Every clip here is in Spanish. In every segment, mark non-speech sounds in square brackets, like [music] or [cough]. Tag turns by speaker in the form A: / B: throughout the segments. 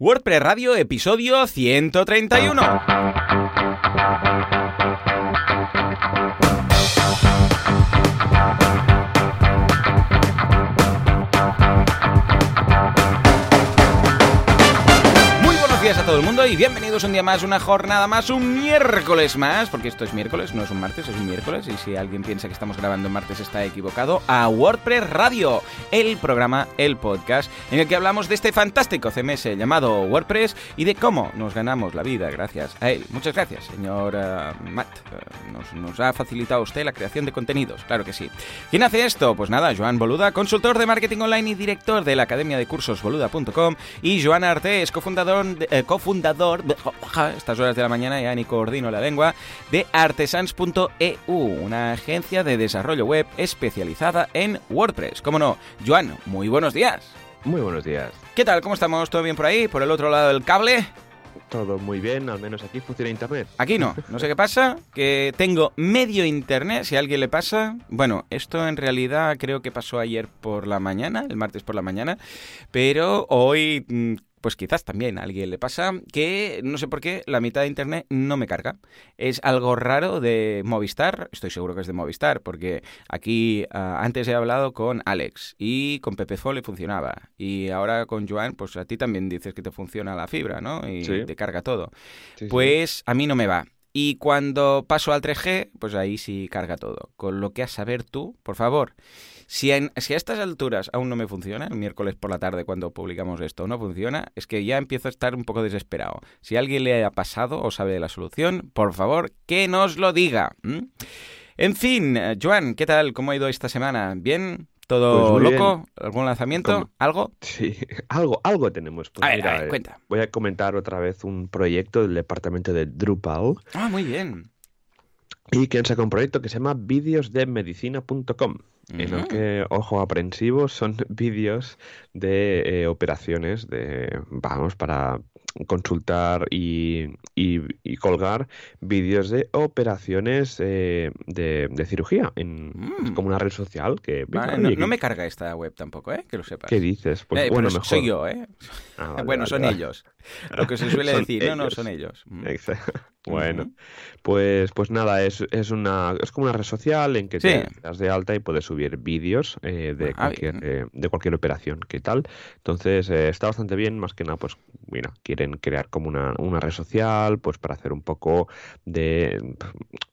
A: WordPress Radio, episodio 131. Bienvenidos un día más, una jornada más, un miércoles más, porque esto es miércoles, no es un martes, es un miércoles, y si alguien piensa que estamos grabando martes está equivocado, a WordPress Radio, el programa, el podcast, en el que hablamos de este fantástico CMS llamado WordPress y de cómo nos ganamos la vida gracias a él. Muchas gracias, señor eh, Matt. Eh, nos, ha facilitado usted la creación de contenidos, claro que sí. ¿Quién hace esto? Pues nada, Joan Boluda, consultor de marketing online y director de la Academia de Cursos Boluda.com y Joan Artés, cofundador, eh, cofundador estas horas de la mañana ya ni coordino la lengua, de artesans.eu, una agencia de desarrollo web especializada en WordPress. ¿Cómo no? Joan, muy buenos días.
B: Muy buenos días.
A: ¿Qué tal? ¿Cómo estamos? ¿Todo bien por ahí? ¿Por el otro lado del cable?
B: Todo muy bien, al menos aquí funciona internet.
A: Aquí no, [laughs] no sé qué pasa, que tengo medio internet, si a alguien le pasa, bueno, esto en realidad creo que pasó ayer por la mañana, el martes por la mañana, pero hoy mm, pues quizás también a alguien le pasa que no sé por qué la mitad de internet no me carga. Es algo raro de Movistar, estoy seguro que es de Movistar, porque aquí ah, antes he hablado con Alex y con Pepe le funcionaba. Y ahora con Joan, pues a ti también dices que te funciona la fibra, ¿no? Y
B: Sí.
A: te carga todo.
B: Sí, sí.
A: Pues a mí no me va. Y cuando paso al 3G, pues ahí sí carga todo. Con lo que a saber tú, por favor, si, en- si a estas alturas aún no me funciona, el miércoles por la tarde cuando publicamos esto no funciona, es que ya empiezo a estar un poco desesperado. Si alguien le ha pasado o sabe de la solución, por favor, que nos lo diga. En fin, eh, Joan, ¿qué tal? ¿Cómo ha ido esta semana? ¿Bien? ¿Todo
B: Pues
A: loco? ¿Algún lanzamiento?
B: ¿Cómo?
A: ¿Algo?
B: Sí, [laughs] algo, algo tenemos. Pues
A: a ver, a ver,
B: eh,
A: cuenta.
B: Voy a comentar otra vez un proyecto del departamento de Drupal
A: Ah, muy bien.
B: Y que han sacado un proyecto que se llama vídeosdemedicina.com en el
A: Ujú.
B: que, ojo aprensivo, son [laughs] vídeos de eh, operaciones de, vamos, para consultar y, y- y colgar vídeos de operaciones eh, de, de cirugía en es
A: Mm.
B: como una red social que
A: Vale, no,
B: oye,
A: no
B: ¿qué-
A: me carga esta web tampoco, ¿eh? Que lo sepas.
B: ¿Qué dices? Pues
A: Eh,
B: bueno, mejor.
A: soy yo, ¿eh?
B: Ah, [laughs] vale,
A: bueno,
B: vale,
A: son ellos. [laughs] Lo que se suele decir, no, no, son ellos. Mm.
B: Exacto. [laughs] Bueno, pues, pues nada, es, es una es como una red social en que
A: Sí.
B: te das de alta y puedes subir vídeos eh, de,
A: Ah,
B: cualquier,
A: bien.
B: eh, de cualquier operación, ¿qué tal? Entonces eh, está bastante bien, más que nada, pues mira, quieren crear como una, una red social, pues para hacer un poco de,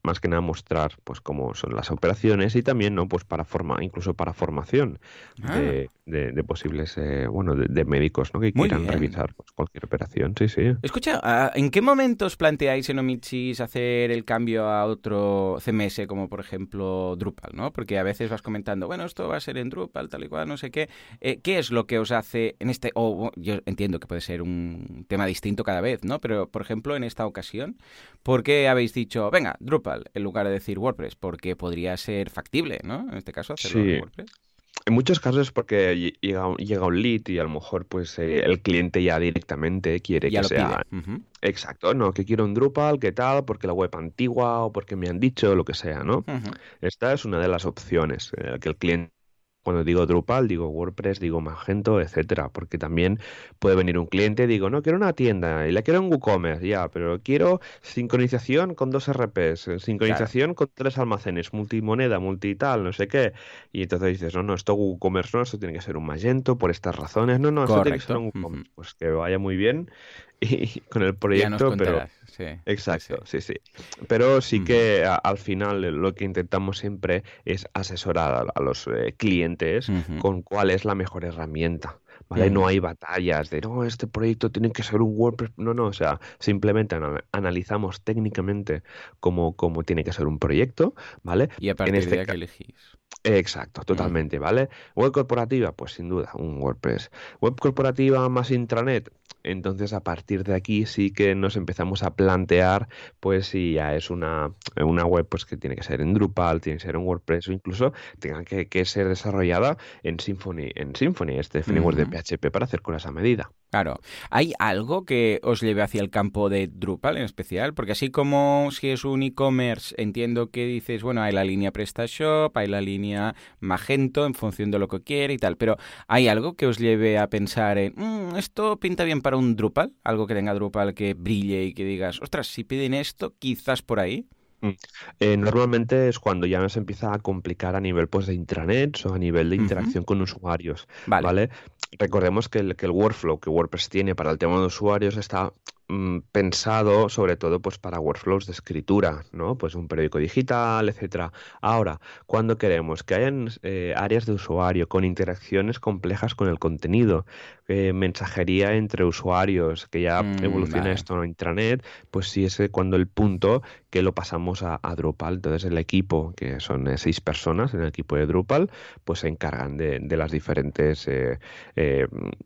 B: más que nada mostrar, pues cómo son las operaciones y también, ¿no? Pues para forma, incluso para formación
A: Ah.
B: de, de- de posibles, bueno, de, de médicos, ¿no? Que
A: Muy
B: quieran
A: bien.
B: revisar pues, cualquier operación, sí, sí.
A: Escucha, ah, ¿en qué momento os planteáis en Omichis hacer el cambio a otro CMS, como por ejemplo Drupal, ¿no? Porque a veces vas comentando, bueno, esto va a ser en Drupal, tal y cual, no sé qué. Eh, ¿Qué es lo que os hace en este... O yo entiendo que puede ser un tema distinto cada vez, ¿no? Pero, por ejemplo, en esta ocasión, ¿por qué habéis dicho, venga, Drupal, en lugar de decir WordPress? Porque podría ser factible, ¿no? En este caso, hacerlo en. WordPress.
B: En muchos casos es porque lle- llega, un- llega un lead y a lo mejor pues eh, el cliente ya directamente quiere
A: Ya
B: que sea exacto, no, que quiero un Drupal, qué tal, porque la web antigua o porque me han dicho lo que sea, ¿no? Esta es una de las opciones eh, que el cliente cuando digo Drupal, digo WordPress, digo Magento, etcétera, porque también puede venir un cliente y digo, no, quiero una tienda y la quiero en WooCommerce, ya, pero quiero sincronización con dos RPs, eh, sincronización con tres almacenes, multimoneda, multital, no sé qué. Y entonces dices, no, no, esto WooCommerce no, esto tiene que ser un Magento por estas razones, no, no, esto tiene que ser un
A: Correcto,
B: WooCommerce. Pues que vaya muy bien y [laughs] con el proyecto, pero.
A: Sí,
B: Exacto,
A: sí.
B: sí. Pero sí que a- al final lo que intentamos siempre es asesorar a, a los eh, clientes con cuál es la mejor herramienta. ¿Vale? No hay batallas de, no, este proyecto tiene que ser un WordPress. No, no, o sea, simplemente ana- analizamos técnicamente cómo, cómo tiene que ser un proyecto, ¿vale?
A: Y a partir
B: este
A: de que elegís.
B: Exacto, totalmente, ¿vale? Web corporativa, pues sin duda, un WordPress. Web corporativa más intranet. Entonces, a partir de aquí sí que nos empezamos a plantear, pues si ya es una, una web pues que tiene que ser en Drupal, tiene que ser en WordPress o incluso tenga que, que ser desarrollada en Symfony, en Symfony, este framework de PHP para hacer cosas a medida.
A: Claro. ¿Hay algo que os lleve hacia el campo de Drupal en especial? Porque así como si es un e-commerce, entiendo que dices, bueno, hay la línea PrestaShop, hay la línea Magento en función de lo que quiere y tal, pero ¿hay algo que os lleve a pensar en, "Mm, esto pinta bien para para un Drupal? Algo que tenga Drupal que brille y que digas, ostras, si piden esto, quizás por ahí.
B: Mm. Eh, normalmente es cuando ya se empieza a complicar a nivel pues, de intranet o a nivel de interacción con usuarios. Vale. Recordemos que el, que el workflow que WordPress tiene para el tema de usuarios está Mm, pensado sobre todo pues para workflows de escritura, ¿no? Pues un periódico digital, etcétera. Ahora, cuando queremos que hayan eh, áreas de usuario con interacciones complejas con el contenido, eh, mensajería entre usuarios, que ya mm, evoluciona esto en intranet, pues sí es cuando el punto que lo pasamos a, Drupal. Entonces el equipo, que son eh, seis personas en el equipo de Drupal, pues se encargan de, las diferentes,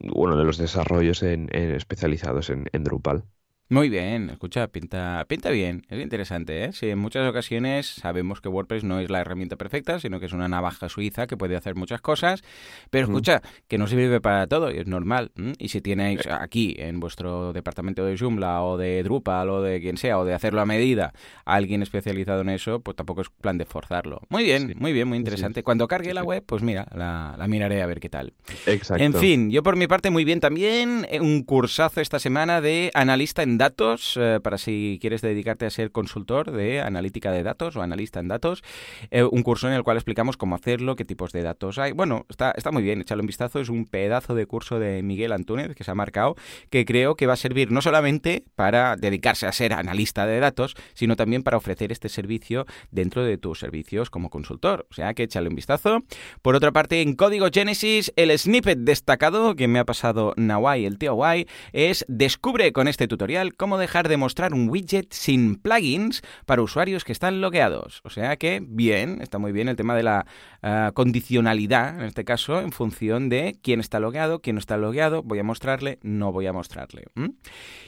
B: bueno, de los desarrollos especializados en Drupal.
A: Muy bien, escucha, pinta, pinta bien, es interesante, ¿eh? Sí, en muchas ocasiones sabemos que WordPress no es la herramienta perfecta, sino que es una navaja suiza que puede hacer muchas cosas, pero escucha, que no sirve para todo y es normal. Y si tenéis aquí en vuestro departamento de Joomla o de Drupal o de quien sea, o de hacerlo a medida, alguien especializado en eso, pues tampoco es plan de forzarlo. Muy bien, muy bien, muy interesante. Cuando cargue la web, pues mira, la, la, miraré a ver qué tal.
B: Exacto.
A: En fin, yo por mi parte muy bien también, eh, un cursazo esta semana de analista en datos, eh, para si quieres dedicarte a ser consultor de analítica de datos o analista en datos. Eh, un curso en el cual explicamos cómo hacerlo, qué tipos de datos hay. Bueno, está, está muy bien, echarle un vistazo. Es un pedazo de curso de Miguel Antúnez que se ha marcado, que creo que va a servir no solamente para dedicarse a ser analista de datos, sino también para ofrecer este servicio dentro de tus servicios como consultor. O sea que échale un vistazo. Por otra parte, en Código Genesis, el snippet destacado que me ha pasado Nawai, el tío Guay, es descubre con este tutorial cómo dejar de mostrar un widget sin plugins para usuarios que están logueados. O sea que, bien, está muy bien el tema de la ah, condicionalidad, en este caso, en función de quién está logueado, quién no está logueado, voy a mostrarle, no voy a mostrarle.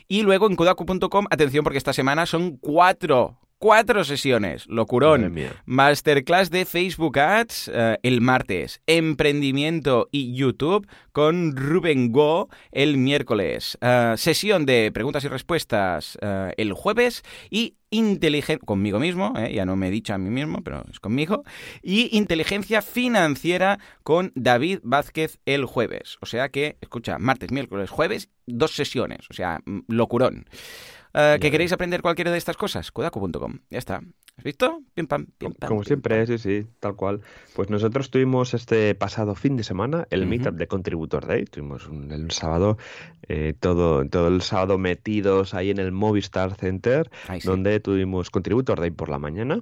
A: Y luego en kudaku.com, atención porque esta semana son cuatro cuatro sesiones, locurón. Masterclass de Facebook Ads eh, el martes, emprendimiento y YouTube con Rubén Go el miércoles, eh, sesión de preguntas y respuestas eh, el jueves y inteligencia, conmigo mismo, ya no me he dicho a mí mismo, pero es conmigo, y inteligencia financiera con David Vázquez el jueves. O sea que, escucha, martes, miércoles, jueves, dos sesiones, o sea, mm, locurón. Eh, ¿Que queréis aprender cualquiera de estas cosas? Kudaku.com. Ya está. ¿Has visto? Pim, pam, pim, pam,
B: Como siempre, sí, sí, tal cual. Pues nosotros tuvimos este pasado fin de semana el meetup de Contributor Day. Tuvimos el sábado, eh, todo, todo el sábado metidos ahí en el Movistar Center, donde tuvimos Contributor Day por la mañana.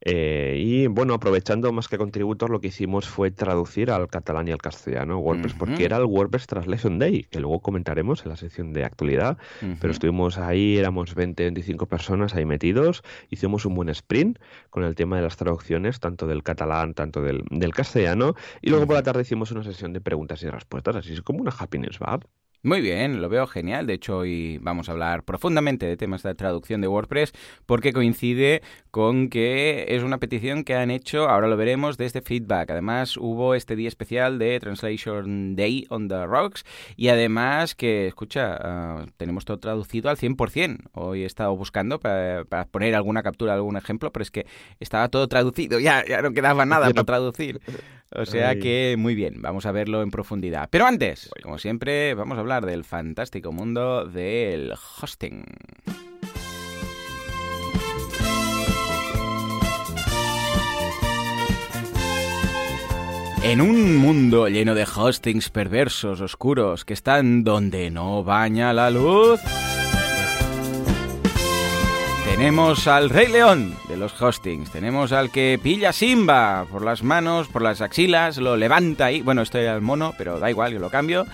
B: Eh, y bueno, aprovechando más que contributor, lo que hicimos fue traducir al catalán y al castellano WordPress, porque era el WordPress Translation Day, que luego comentaremos en la sección de actualidad. Pero estuvimos ahí, éramos 20, 25 personas ahí metidos, hicimos un buen sprint con el tema de las traducciones, tanto del catalán, tanto del, del castellano, y luego por la tarde hicimos una sesión de preguntas y respuestas, así es como una happiness bar.
A: Muy bien, lo veo genial. De hecho, hoy vamos a hablar profundamente de temas de traducción de WordPress porque coincide con que es una petición que han hecho, ahora lo veremos, desde feedback. Además, hubo este día especial de Translation Day on the Rocks y además que, escucha, ah, tenemos todo traducido al 100%. Hoy he estado buscando para, poner alguna captura, algún ejemplo, pero es que estaba todo traducido, ya, ya no quedaba nada [laughs] para traducir. O sea que muy bien, vamos a verlo en profundidad. Pero antes, como siempre, vamos a hablar del fantástico mundo del hosting. En un mundo lleno de hostings perversos, oscuros, que están donde no baña la luz... Tenemos al Rey León de los hostings, tenemos al que pilla Simba por las manos, por las axilas, lo levanta ahí, bueno, esto era el mono, pero da igual, yo lo cambio,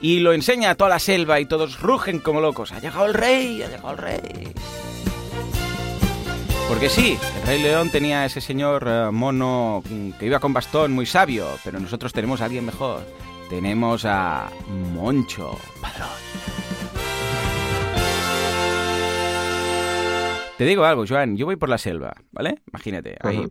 A: y lo enseña a toda la selva y todos rugen como locos. Ha llegado el rey, ha llegado el rey. Porque sí, el Rey León tenía ese señor eh, mono que iba con bastón muy sabio, pero nosotros tenemos a alguien mejor. Tenemos a Moncho Padrón. Te digo algo, Joan, yo voy por la selva, ¿vale? Imagínate, ahí,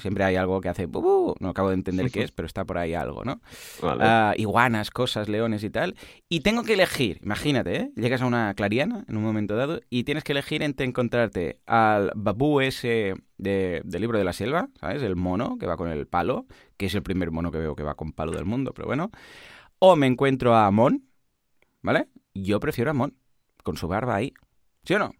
A: siempre hay algo que hace no acabo de entender qué es, pero está por ahí algo, ¿no? Ah, iguanas, cosas, leones y tal. Y tengo que elegir, imagínate, ¿eh? Llegas a una clariana en un momento dado y tienes que elegir entre encontrarte al babú ese de, del libro de la selva, ¿sabes? El mono que va con el palo, que es el primer mono que veo que va con palo del mundo, pero bueno. O me encuentro a Amon, ¿vale? yo prefiero a Mon, con su barba ahí. ¿Sí o no?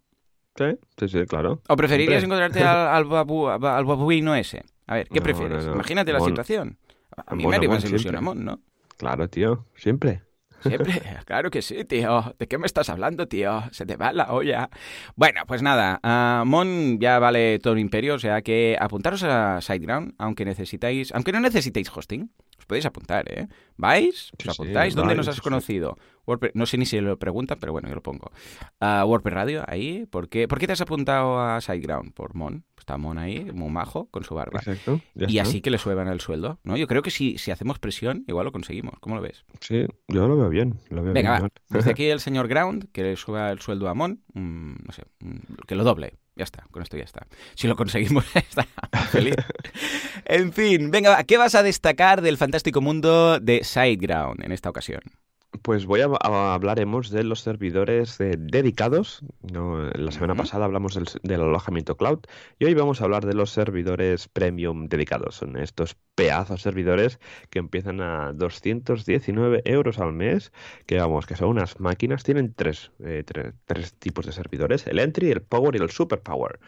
B: Sí, sí, sí, claro.
A: ¿O preferirías
B: Siempre.
A: encontrarte al, [laughs] al, babu- al babuino ese? A ver, ¿qué
B: No,
A: prefieres?
B: no, no.
A: Imagínate la
B: Mon.
A: situación. A mí
B: Mon,
A: me más ilusión
B: siempre.
A: a Mon, ¿no?
B: Claro, tío, siempre.
A: Siempre, [laughs] claro que sí, tío. ¿De qué me estás hablando, tío? Se te va la olla. Bueno, pues nada, ah, Mon ya vale todo un imperio, o sea que apuntaros a SiteGround, aunque necesitáis, aunque no necesitéis hosting, os podéis apuntar, ¿eh? ¿Vais? ¿Os
B: sí,
A: apuntáis? ¿Dónde
B: vais,
A: nos has
B: sí,
A: conocido? WordPress- no sé ni si lo preguntan, pero bueno, yo lo pongo. Ah, WordPress Radio, ahí. ¿Por qué, ¿Por qué te has apuntado a SiteGround? Por Mon. Está Mon ahí, muy majo, con su barba.
B: Exacto.
A: Y
B: está.
A: así que le sueban el sueldo, ¿no? Yo creo que si, si hacemos presión, igual lo conseguimos. ¿Cómo lo ves?
B: Sí, yo lo veo bien. Lo veo
A: Venga,
B: bien,
A: va. Desde aquí [laughs] el señor Ground, que le suba el sueldo a Mon, mm, no sé, mm, que lo doble. Ya está, con esto ya está. Si lo conseguimos, [laughs] está feliz. en fin, venga, ¿qué vas a destacar del fantástico mundo de SiteGround en esta ocasión?
B: Pues voy a, a- hablaremos de los servidores eh, dedicados. ¿no? La semana pasada hablamos del, del alojamiento cloud y hoy vamos a hablar de los servidores premium dedicados. Son estos pedazos servidores que empiezan a 219 euros al mes, que vamos, que son unas máquinas. Tienen tres, eh, tre- tres tipos de servidores, el entry, el power y el super power.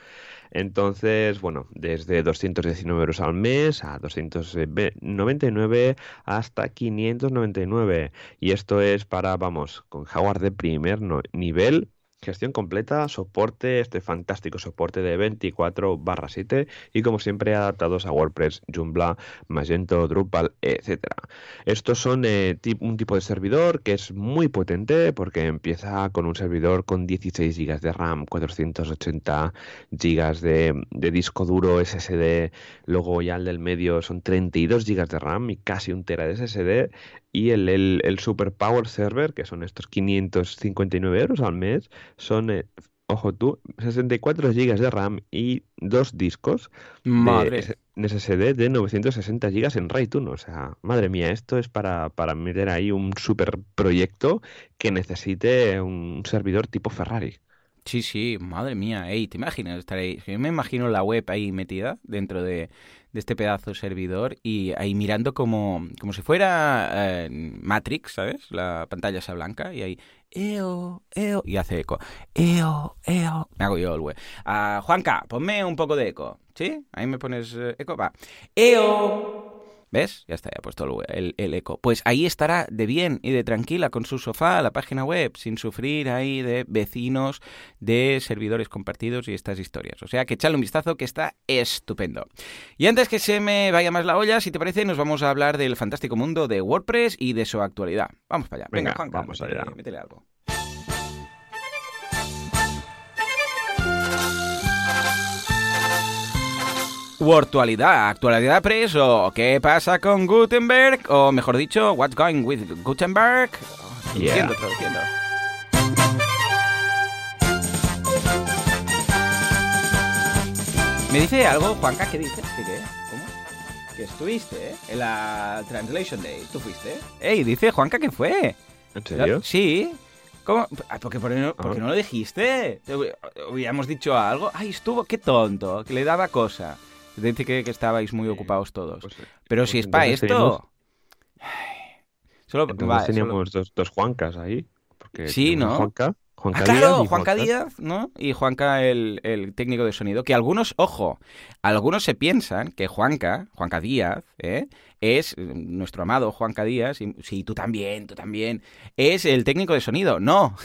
B: Entonces, bueno, desde 219 euros al mes a 299 hasta 599. Y esto es para, vamos, con hardware de primer nivel, gestión completa, soporte, este fantástico soporte de 24 barra 7 y como siempre adaptados a WordPress, Joomla, Magento, Drupal, etcétera. Estos son eh, un tipo de servidor que es muy potente porque empieza con un servidor con 16 GB de RAM, 480 GB de, de disco duro SSD, luego ya el del medio son 32 GB de RAM y casi un tera de SSD y el, el, el Super Power Server, que son estos 559 euros al mes, son, eh, ojo tú, 64 GB de RAM y dos discos
A: Madre.
B: de SSD de 960 GB en RAID 1. O sea, madre mía, esto es para, para meter ahí un super proyecto que necesite un servidor tipo Ferrari.
A: Sí, sí, madre mía. Ey, ¿te imaginas estar ahí? Yo me imagino la web ahí metida dentro de, de este pedazo de servidor y ahí mirando como, como si fuera eh, Matrix, ¿sabes? La pantalla esa blanca y ahí, eo, eo, y hace eco. Eo, eo. Me hago yo el web. Ah, Juanca, ponme un poco de eco. ¿Sí? Ahí me pones eh, eco. Va. Eo. ¿Ves? Ya está, ya he puesto el, el- eco. Pues ahí estará de bien y de tranquila con su sofá, la página web, sin sufrir ahí de vecinos, de servidores compartidos y estas historias. O sea que echadle un vistazo que está estupendo. Y antes que se me vaya más la olla, si te parece, nos vamos a hablar del fantástico mundo de WordPress y de su actualidad. Vamos para allá. Venga,
B: Venga,
A: Juanca,
B: vamos
A: métele-
B: allá.
A: métele algo. Actualidad, actualidad press o qué pasa con Gutenberg o mejor dicho, what's going with Gutenberg. Oh,
B: Yeah.
A: Traduciendo, traduciendo. ¿Me dice algo, Juanca? ¿Qué dices? ¿Qué qué? ¿Cómo? Que estuviste, ¿eh? En la Translation Day. ¿Tú fuiste? Ey, dice Juanca que fue.
B: ¿En serio?
A: Sí. ¿Cómo? Ah, ¿Por qué, por qué no, por qué
B: Ah.
A: no lo dijiste? Te hubi- Hubiéramos dicho algo. Ay, estuvo, qué tonto, que le daba cosa. Dice que, que estabais muy ocupados todos.
B: Pues, eh,
A: Pero
B: pues
A: si es para esto...
B: teníamos- [sighs]
A: Solo,
B: Entonces
A: va, solo-
B: teníamos dos, dos Juancas ahí. Porque
A: Sí, ¿no?
B: Juanca, Juanca
A: Ah, claro, Juanca
B: Juanca.
A: Díaz, ¿no? Y Juanca, el, el técnico de sonido. Que algunos, ojo, algunos se piensan que Juanca, Juanca Díaz, ¿eh? Es eh, nuestro amado Juanca Díaz, y, sí, tú también, tú también, es el técnico de sonido. No.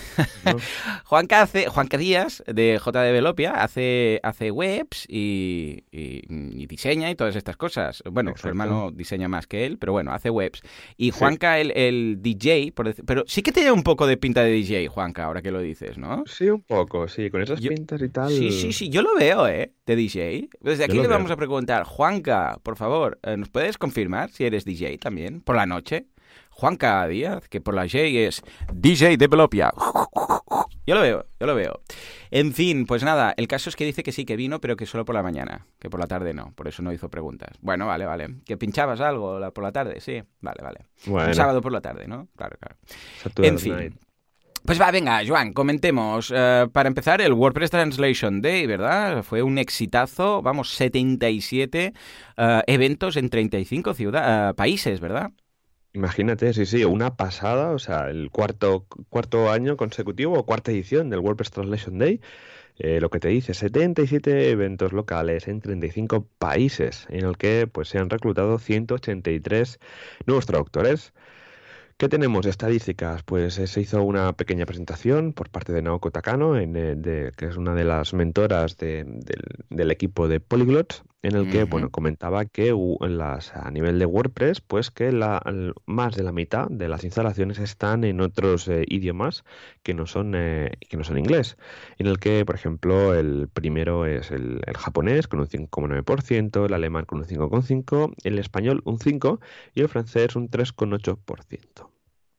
B: ¿no? [laughs]
A: Juanca, hace, Juanca Díaz, de J. de Velopia, hace, hace webs y, y- y diseña y todas estas cosas. Bueno, su hermano diseña más que él, pero bueno, hace webs. Y
B: Sí.
A: Juanca, el, el DJ, por decir- pero sí que tiene un poco de pinta de DJ, Juanca, ahora que lo dices, ¿no?
B: Sí, un poco, sí, con esas
A: Yo-
B: pintas y tal.
A: Sí, sí, sí, yo lo veo, ¿eh? De DJ. Desde aquí le
B: veo.
A: vamos a preguntar, Juanca, por favor, eh, ¿nos puedes confirmar si eres DJ también? ¿Por la noche? Juanca Díaz, que por la J es DJ de Velopia. Yo lo veo, yo lo veo. En fin, pues nada, el caso es que dice que sí, que vino, pero que solo por la mañana, que por la tarde no, por eso no hizo preguntas. Bueno, vale, vale. ¿Que pinchabas algo por la tarde? Sí, vale, vale.
B: Bueno,
A: Un sábado por la tarde, ¿no? Claro, claro.
B: Saturday
A: En fin.
B: Night.
A: Pues va, venga, Joan, comentemos. Eh, para empezar, el WordPress Translation Day, ¿verdad? Fue un exitazo, vamos, 77 eh, eventos en 35 ciudad- eh, países, ¿verdad?
B: Imagínate, sí, sí, una pasada, o sea, el cuarto, cuarto año consecutivo o cuarta edición del WordPress Translation Day. Lo que te dice, 77 eventos locales en 35 países, en el que pues, se han reclutado 183 nuevos traductores. ¿Qué tenemos estadísticas? Pues eh, se hizo una pequeña presentación por parte de Naoko Takano, eh, que es una de las mentoras del, equipo de Polyglot, en el que bueno comentaba que las, a nivel de WordPress, pues que la, más de la mitad de las instalaciones están en otros eh, idiomas que no son que no son inglés. En el que, por ejemplo, el primero es el, el japonés con un 5,9%, el alemán con un 5,5%, el español un 5% y el francés un 3,8%.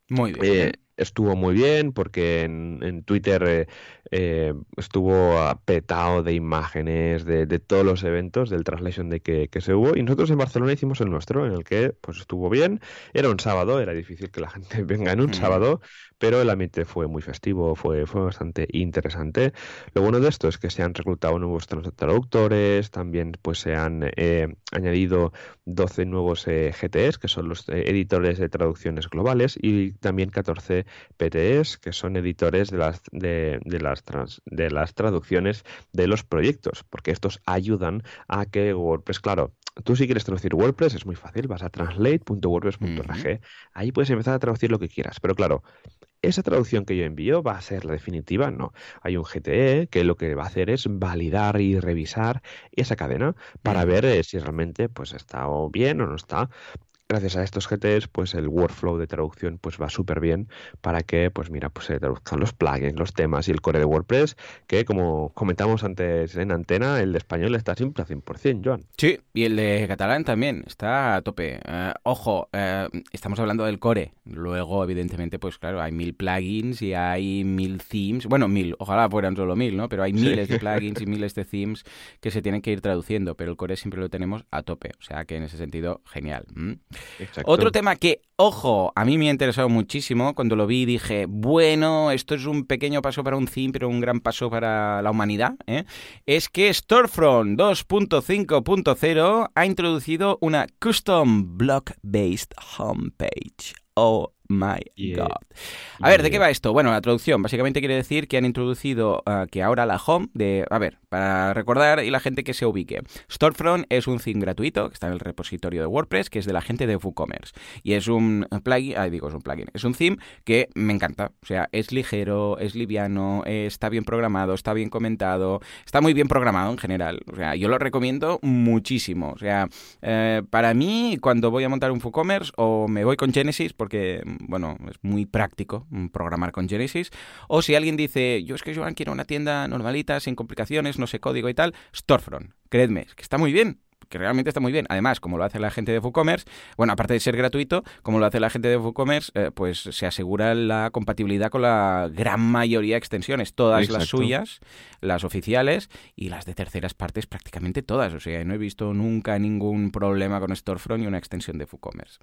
A: Muy bien.
B: Eh, estuvo muy bien porque en, Twitter eh, eh, estuvo petado de imágenes de, todos los eventos del Translation de que, se hubo. Y nosotros en Barcelona hicimos el nuestro en el que pues estuvo bien. Era un sábado era difícil que la [laughs] gente venga en un sábado pero el ambiente fue muy festivo fue fue bastante interesante. Lo bueno de esto es que se han reclutado nuevos traductores también pues se han añadido 12 nuevos GTS que son los editores de traducciones globales y también 14 PTS, que son editores de las, de, las, de las traducciones de los proyectos, porque estos ayudan a que WordPress, claro, tú si quieres traducir WordPress es muy fácil, vas a translate.wordpress.org, ahí puedes empezar a traducir lo que quieras, pero claro, esa traducción que yo envío va a ser la definitiva, no. Hay un GTE que lo que va a hacer es validar y revisar esa cadena para ver eh, si realmente pues está bien o no está gracias a estos GTs, pues el workflow de traducción pues va súper bien para que, pues mira, pues se traduzcan los plugins, los temas y el core de WordPress, que como comentamos antes en antena, el de español está siempre a 100%, Joan.
A: Sí, y el de catalán también está a tope. Eh, ojo, eh, estamos hablando del core. Luego, evidentemente, pues claro, hay mil plugins y hay mil themes. Bueno, mil, ojalá fueran solo mil, ¿no? Pero hay miles de [laughs] plugins y miles de themes que se tienen que ir traduciendo, pero el core siempre lo tenemos a tope. O sea que en ese sentido, genial. Otro tema que, ojo, a mí me ha interesado muchísimo. Cuando lo vi dije, bueno, esto es un pequeño paso para un theme, pero un gran paso para la humanidad. ¿eh? Es que Storefront 2.5.0 ha introducido una Custom Block-Based Homepage. Oh my God. A ver, ¿de qué va esto? Bueno, la traducción básicamente quiere decir que han introducido ah, que ahora la home de... A ver, para recordar y la gente que se ubique. Storefront es un theme gratuito que está en el repositorio de WordPress, que es de la gente de WooCommerce. Y es un plugin, ah, digo, es un plugin, es un theme que me encanta. O sea, es ligero, es liviano, está bien programado, está bien comentado, está muy bien programado en general. O sea, yo lo recomiendo muchísimo. O sea, eh, para mí, cuando voy a montar un WooCommerce o me voy con Genesis, porque bueno, es muy práctico programar con Genesis. O si alguien dice, yo es que yo quiero una tienda normalita, sin complicaciones, no sé código y tal, Storefront. Creedme, que está muy bien que realmente está muy bien. Además, como lo hace la gente de WooCommerce, bueno, aparte de ser gratuito, como lo hace la gente de WooCommerce, eh, pues se asegura la compatibilidad con la gran mayoría de extensiones, todas las suyas, las oficiales y las de terceras partes prácticamente todas. O sea, no he visto nunca ningún problema con Storefront y una extensión de WooCommerce.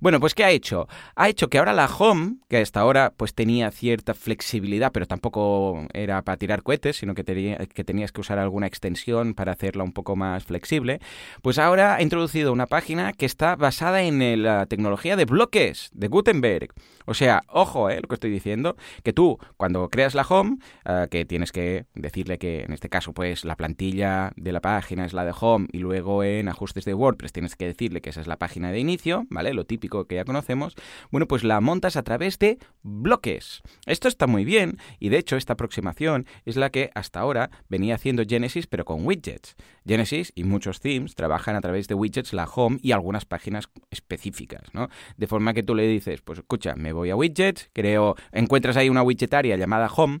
A: Bueno, pues ¿qué ha hecho? Ha hecho que ahora la Home, que hasta ahora pues tenía cierta flexibilidad, pero tampoco era para tirar cohetes, sino que, que tenías que usar alguna extensión para hacerla un poco más flexible, pues ahora ha introducido una página que está basada en la tecnología de bloques de Gutenberg. O sea, ojo, eh, lo que estoy diciendo, que tú cuando creas la home, eh, que tienes que decirle que en este caso pues la plantilla de la página es la de home y luego en ajustes de WordPress tienes que decirle que esa es la página de inicio, ¿vale? Lo típico que ya conocemos. Bueno, pues la montas a través de bloques. Esto está muy bien y de hecho esta aproximación es la que hasta ahora venía haciendo Genesis pero con widgets. Genesis y muchos themes trabajan a través de widgets la home y algunas páginas específicas, ¿no? De forma que tú le dices, pues escucha, me voy a widgets, creo, encuentras ahí una widgetaria llamada home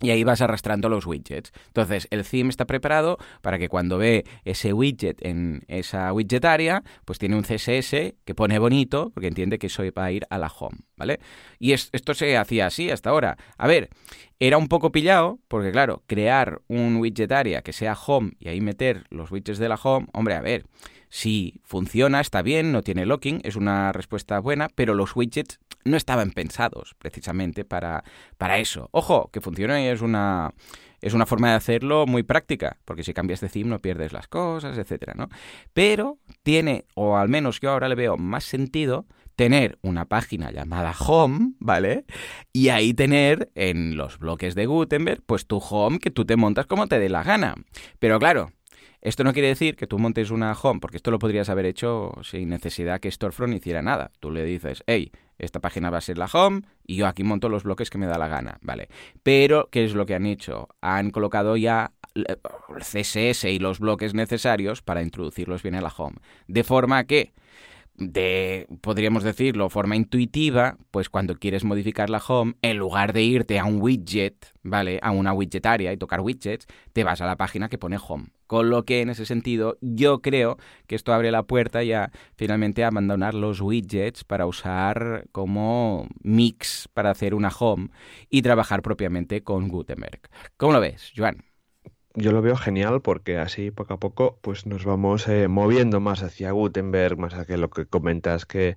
A: y ahí vas arrastrando los widgets. Entonces, el theme está preparado para que cuando ve ese widget en esa widgetaria, pues tiene un CSS que pone bonito, porque entiende que eso va a ir a la home, ¿vale? Y esto se hacía así hasta ahora. A ver, era un poco pillado, porque claro, crear un widgetaria que sea home y ahí meter los widgets de la home, hombre, a ver, si funciona, está bien, no tiene locking, es una respuesta buena, pero los widgets no estaban pensados precisamente para, para eso. Ojo, que funciona y es una, es una forma de hacerlo muy práctica, porque si cambias de theme no pierdes las cosas, etcétera, ¿no? Pero tiene, o al menos yo ahora le veo más sentido, tener una página llamada Home, ¿vale? Y ahí tener en los bloques de Gutenberg, pues tu home que tú te montas como te dé la gana. Pero claro, esto no quiere decir que tú montes una home, porque esto lo podrías haber hecho sin necesidad que Storefront hiciera nada. Tú le dices, hey, esta página va a ser la home y yo aquí monto los bloques que me da la gana, ¿vale? Pero, ¿qué es lo que han hecho? Han colocado ya el CSS y los bloques necesarios para introducirlos bien en la home. De forma que de, podríamos decirlo, forma intuitiva, pues cuando quieres modificar la home, en lugar de irte a un widget, ¿vale? A una widgetaria y tocar widgets, te vas a la página que pone home. Con lo que en ese sentido yo creo que esto abre la puerta ya finalmente a abandonar los widgets para usar como mix para hacer una home y trabajar propiamente con Gutenberg. ¿Cómo lo ves, Joan?
B: Yo lo veo genial porque así poco a poco pues nos vamos eh, moviendo más hacia Gutenberg, más hacia lo que comentas que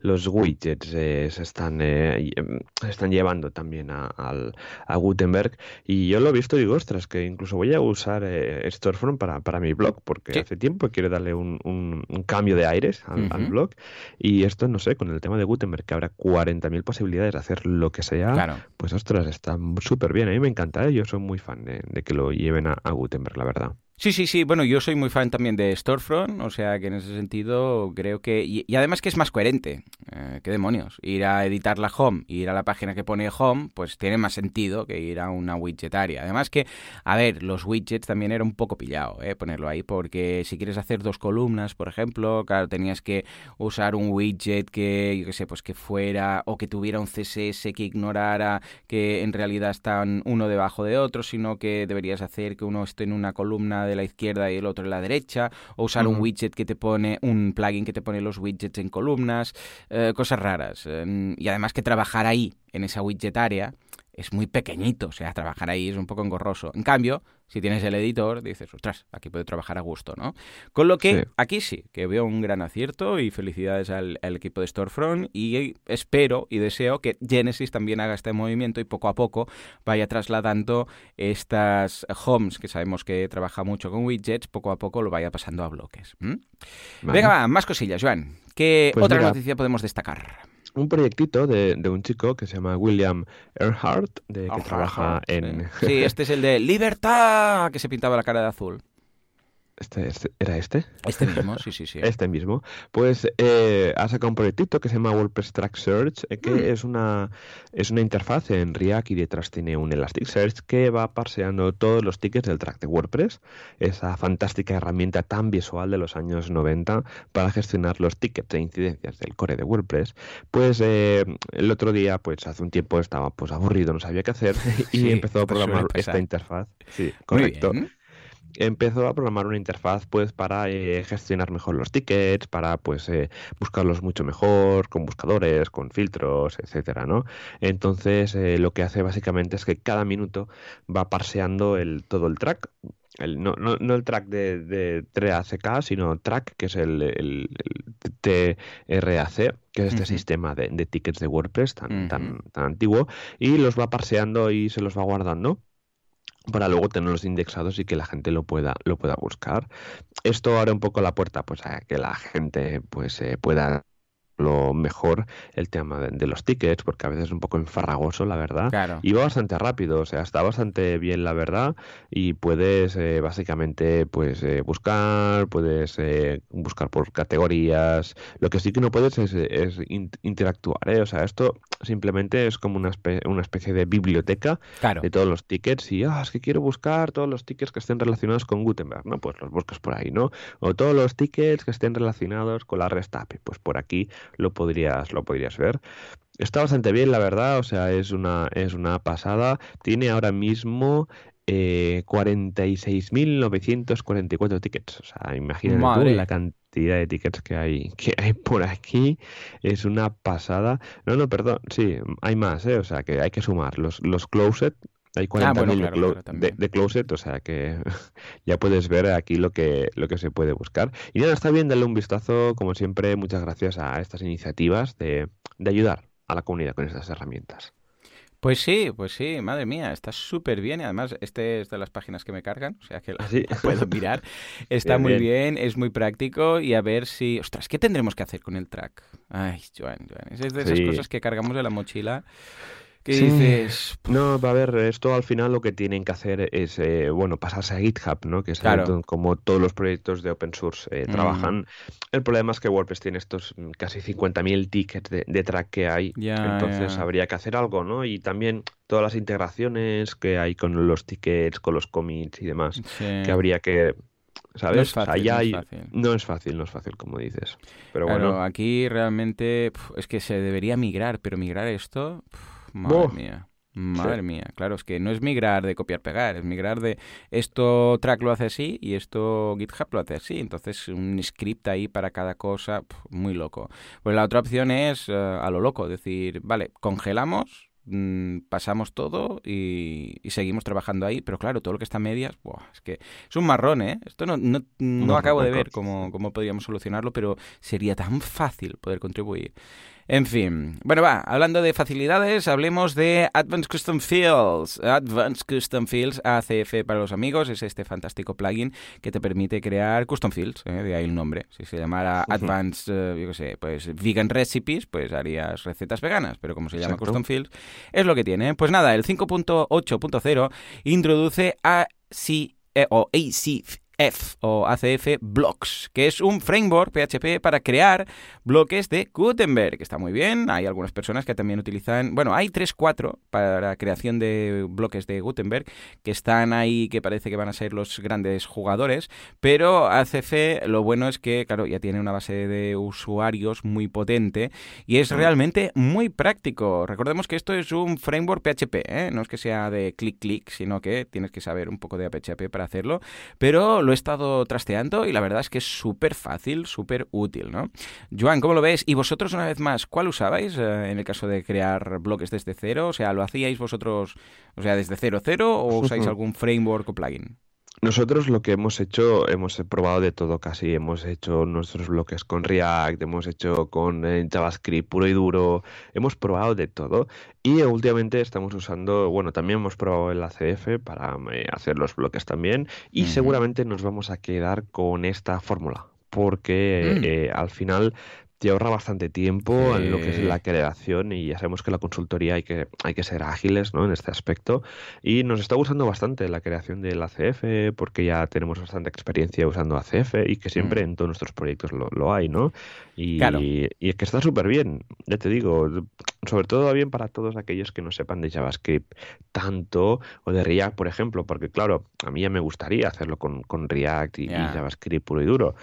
B: los widgets eh, se están, eh, em, están llevando también a, a, Gutenberg. Y yo lo he visto y digo, ostras, que incluso voy a usar Storefront para, para mi blog porque hace tiempo quiero darle un, un, cambio de aires al, blog. Y esto, no sé, con el tema de Gutenberg que habrá 40.000 posibilidades de hacer lo que sea, pues ostras, está súper bien, a mí me encanta, yo soy muy fan de, de que lo lleven a a, Gutenberg, la verdad.
A: Sí, sí, sí. Bueno, yo soy muy fan también de Storefront, o sea que en ese sentido creo que... Y, además que es más coherente. Eh, ¿Qué demonios? Ir a editar la home, ir a la página que pone home, pues tiene más sentido que ir a una widgetaria. Además que, a ver, los widgets también era un poco pillado, ¿eh? Ponerlo ahí, porque si quieres hacer dos columnas, por ejemplo, claro, tenías que usar un widget que, yo qué sé, pues que fuera, o que tuviera un CSS que ignorara que en realidad están uno debajo de otro, sino que deberías hacer que uno esté en una columna de la izquierda y el otro en la derecha, o usar un widget que te pone, un plugin que te pone los widgets en columnas, eh, cosas raras. Em, y además que trabajar ahí, en esa widget área, es muy pequeñito, o sea, trabajar ahí es un poco engorroso. En cambio, si tienes el editor, dices, ostras, aquí puedo trabajar a gusto, ¿no? Con lo que aquí sí, que veo un gran acierto y felicidades al, equipo de Storefront y espero y deseo que Genesis también haga este movimiento y poco a poco vaya trasladando estas homes, que sabemos que trabaja mucho con widgets, poco a poco lo vaya pasando a bloques. Venga, va, más cosillas, Joan. ¿Qué pues otra noticia podemos destacar?
B: un proyectito de, de, un chico que se llama William Earhart, de, que trabaja en...
A: Sí, este es el de [laughs] Libertad, que se pintaba la cara de azul.
B: Este, este, ¿Era este?
A: Este mismo, sí, sí, sí. [laughs]
B: Este mismo. Pues eh, ha sacado un proyectito que se llama WordPress Track Search, eh, que mm. es, una, es una interfaz en React y detrás tiene un Elasticsearch que va parseando todos los tickets del track de WordPress, esa fantástica herramienta tan visual de los años 90 para gestionar los tickets e incidencias del core de WordPress. Pues eh, el otro día, pues hace un tiempo estaba pues aburrido, no sabía qué hacer [laughs] y empezó a pues programar esta interfaz. Sí, correcto empezó a programar una interfaz pues para eh, gestionar mejor los tickets, para pues eh, buscarlos mucho mejor con buscadores, con filtros, etcétera, ¿no? Entonces eh, lo que hace básicamente es que cada minuto va parseando el, todo el track. El, no, no, no, el track de, de TRACK, sino track, que es el, el, TRAC, que es este sistema de, de, tickets de WordPress tan, tan, tan antiguo, y los va parseando y se los va guardando para luego tenerlos indexados y que la gente lo pueda lo pueda buscar. Esto abre un poco la puerta pues a que la gente pues eh, pueda lo mejor el tema de, los tickets, porque a veces es un poco enfarragoso, la verdad. Y va bastante rápido, o sea, está bastante bien, la verdad, y puedes eh, básicamente pues eh, buscar, puedes eh, buscar por categorías. Lo que sí que no puedes es, interactuar, O sea, esto simplemente es como una, una especie de biblioteca de todos los tickets y, ah, es que quiero buscar todos los tickets que estén relacionados con Gutenberg, ¿no? Pues los buscas por ahí, ¿no? O todos los tickets que estén relacionados con la REST API, pues por aquí lo podrías, lo podrías ver. Está bastante bien, la verdad, o sea, es una, es una pasada. Tiene ahora mismo eh, 46.944 tickets. O sea, imagínate la cantidad de tickets que hay, que hay por aquí. Es una pasada. No, no, perdón, sí, hay más, ¿eh? o sea, que hay que sumar. Los, los closet hay 40.000 ah, de, closet, o sea que [laughs] ya puedes ver aquí lo que, lo que se puede buscar. Y nada, está bien darle un vistazo, como siempre, muchas gracias a estas iniciativas de, de ayudar a la comunidad con estas herramientas.
A: Pues sí, pues sí, madre mía, está súper bien y además este es de las páginas que me cargan, o sea que la,
B: ¿Ah, sí? [laughs]
A: puedo mirar. [laughs] Está
B: Bien,
A: muy
B: bien.
A: bien, es muy práctico y a ver si... Ostras, ¿qué tendremos que hacer con el track? Ay, Joan, Joan, es de esas
B: Sí.
A: cosas que cargamos de la mochila que
B: Sí.
A: dices...
B: No, a ver, esto al final lo que tienen que hacer es, eh, bueno, pasarse a GitHub, ¿no? Que es
A: Claro.
B: como todos los proyectos de open source eh,
A: Mm.
B: trabajan. El problema es que WordPress tiene estos mm, casi 50.000 tickets de, de track que hay,
A: Ya,
B: entonces
A: ya.
B: habría que hacer algo, ¿no? Y también todas las integraciones que hay con los tickets, con los commits y demás,
A: Sí.
B: que habría que, ¿sabes?
A: No es fácil,
B: ya
A: no es
B: hay-
A: fácil.
B: no es fácil, no es fácil, como dices. Pero
A: Claro,
B: bueno,
A: aquí realmente es que se debería migrar, pero migrar esto, madre mía. Madre mía, claro, es que no es migrar de copiar-pegar, es migrar de esto track lo hace así y esto GitHub lo hace así. Entonces, un script ahí para cada cosa, pf, muy loco. Pues la otra opción es eh, a lo loco, decir, vale, congelamos, mm, pasamos todo y, y seguimos trabajando ahí, pero claro, todo lo que está a medias, buah, es que es un marrón, ¿eh? Esto no, no, no
B: No,
A: acabo de ver cómo, cómo podríamos solucionarlo, pero sería tan fácil poder contribuir. En fin, bueno, va, hablando de facilidades, hablemos de Advanced Custom Fields. Advanced Custom Fields, ACF para los amigos, es este fantástico plugin que te permite crear custom fields, ¿eh? de ahí el nombre. Si se llamara. Advanced, eh, yo qué sé, pues Vegan Recipes, pues harías recetas veganas, pero como se llama
B: Exacto.
A: Custom Fields, es lo que tiene. Pues nada, el 5.8.0 introduce AC eh, o ACF o ACF Blocks, que es un framework PHP para crear bloques de Gutenberg, que está muy bien. Hay algunas personas que también utilizan, bueno, hay 3, 4 para creación de bloques de Gutenberg, que están ahí, que parece que van a ser los grandes jugadores, pero ACF lo bueno es que, claro, ya tiene una base de usuarios muy potente y es realmente muy práctico. Recordemos que esto es un framework PHP, ¿eh? no es que sea de clic clic, sino que tienes que saber un poco de PHP para hacerlo, pero lo he estado trasteando y la verdad es que es súper fácil, súper útil, ¿no? Joan, ¿cómo lo ves? Y vosotros, una vez más, ¿cuál usabais eh, en el caso de crear bloques desde cero? O sea, ¿lo hacíais vosotros, o sea, desde cero cero o [laughs] usáis algún framework o plugin?
B: Nosotros lo que hemos hecho, hemos probado de todo casi. Hemos hecho nuestros bloques con React, hemos hecho con eh, JavaScript puro y duro, hemos probado de todo. Y últimamente estamos usando, bueno, también hemos probado el ACF para eh, hacer los bloques también. Y seguramente nos vamos a quedar con esta fórmula, porque
A: Mm.
B: eh, al final te ahorra bastante tiempo en lo que es
A: Sí.
B: la creación y ya sabemos que la consultoría hay que, hay que ser ágiles, ¿no? en este aspecto. Y nos está gustando bastante la creación del ACF porque ya tenemos bastante experiencia usando ACF y que siempre en todos nuestros proyectos lo, lo hay, ¿no? Y,
A: Mm. Claro.
B: y es que está súper bien, ya te digo, sobre todo bien para todos aquellos que no sepan de JavaScript tanto o de React, por ejemplo, porque claro, a mí ya me gustaría hacerlo con, con React y. JavaScript puro y duro.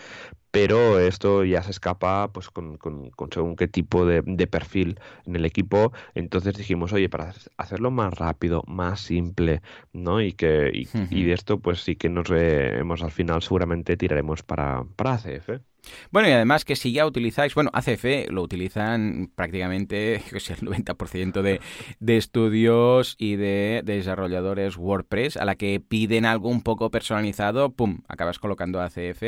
B: Pero esto ya se escapa pues con, con- con según qué tipo de, de perfil en el equipo. Entonces dijimos, oye, para hacerlo más rápido, más simple, ¿no? Y que y, y de esto pues sí que nos hemos al final seguramente tiraremos para, para ACF.
A: Bueno, y además que si ya utilizáis, bueno, ACF lo utilizan prácticamente, [laughs] el 90% de, de estudios y de desarrolladores WordPress a la que piden algo un poco personalizado, pum, acabas colocando ACF.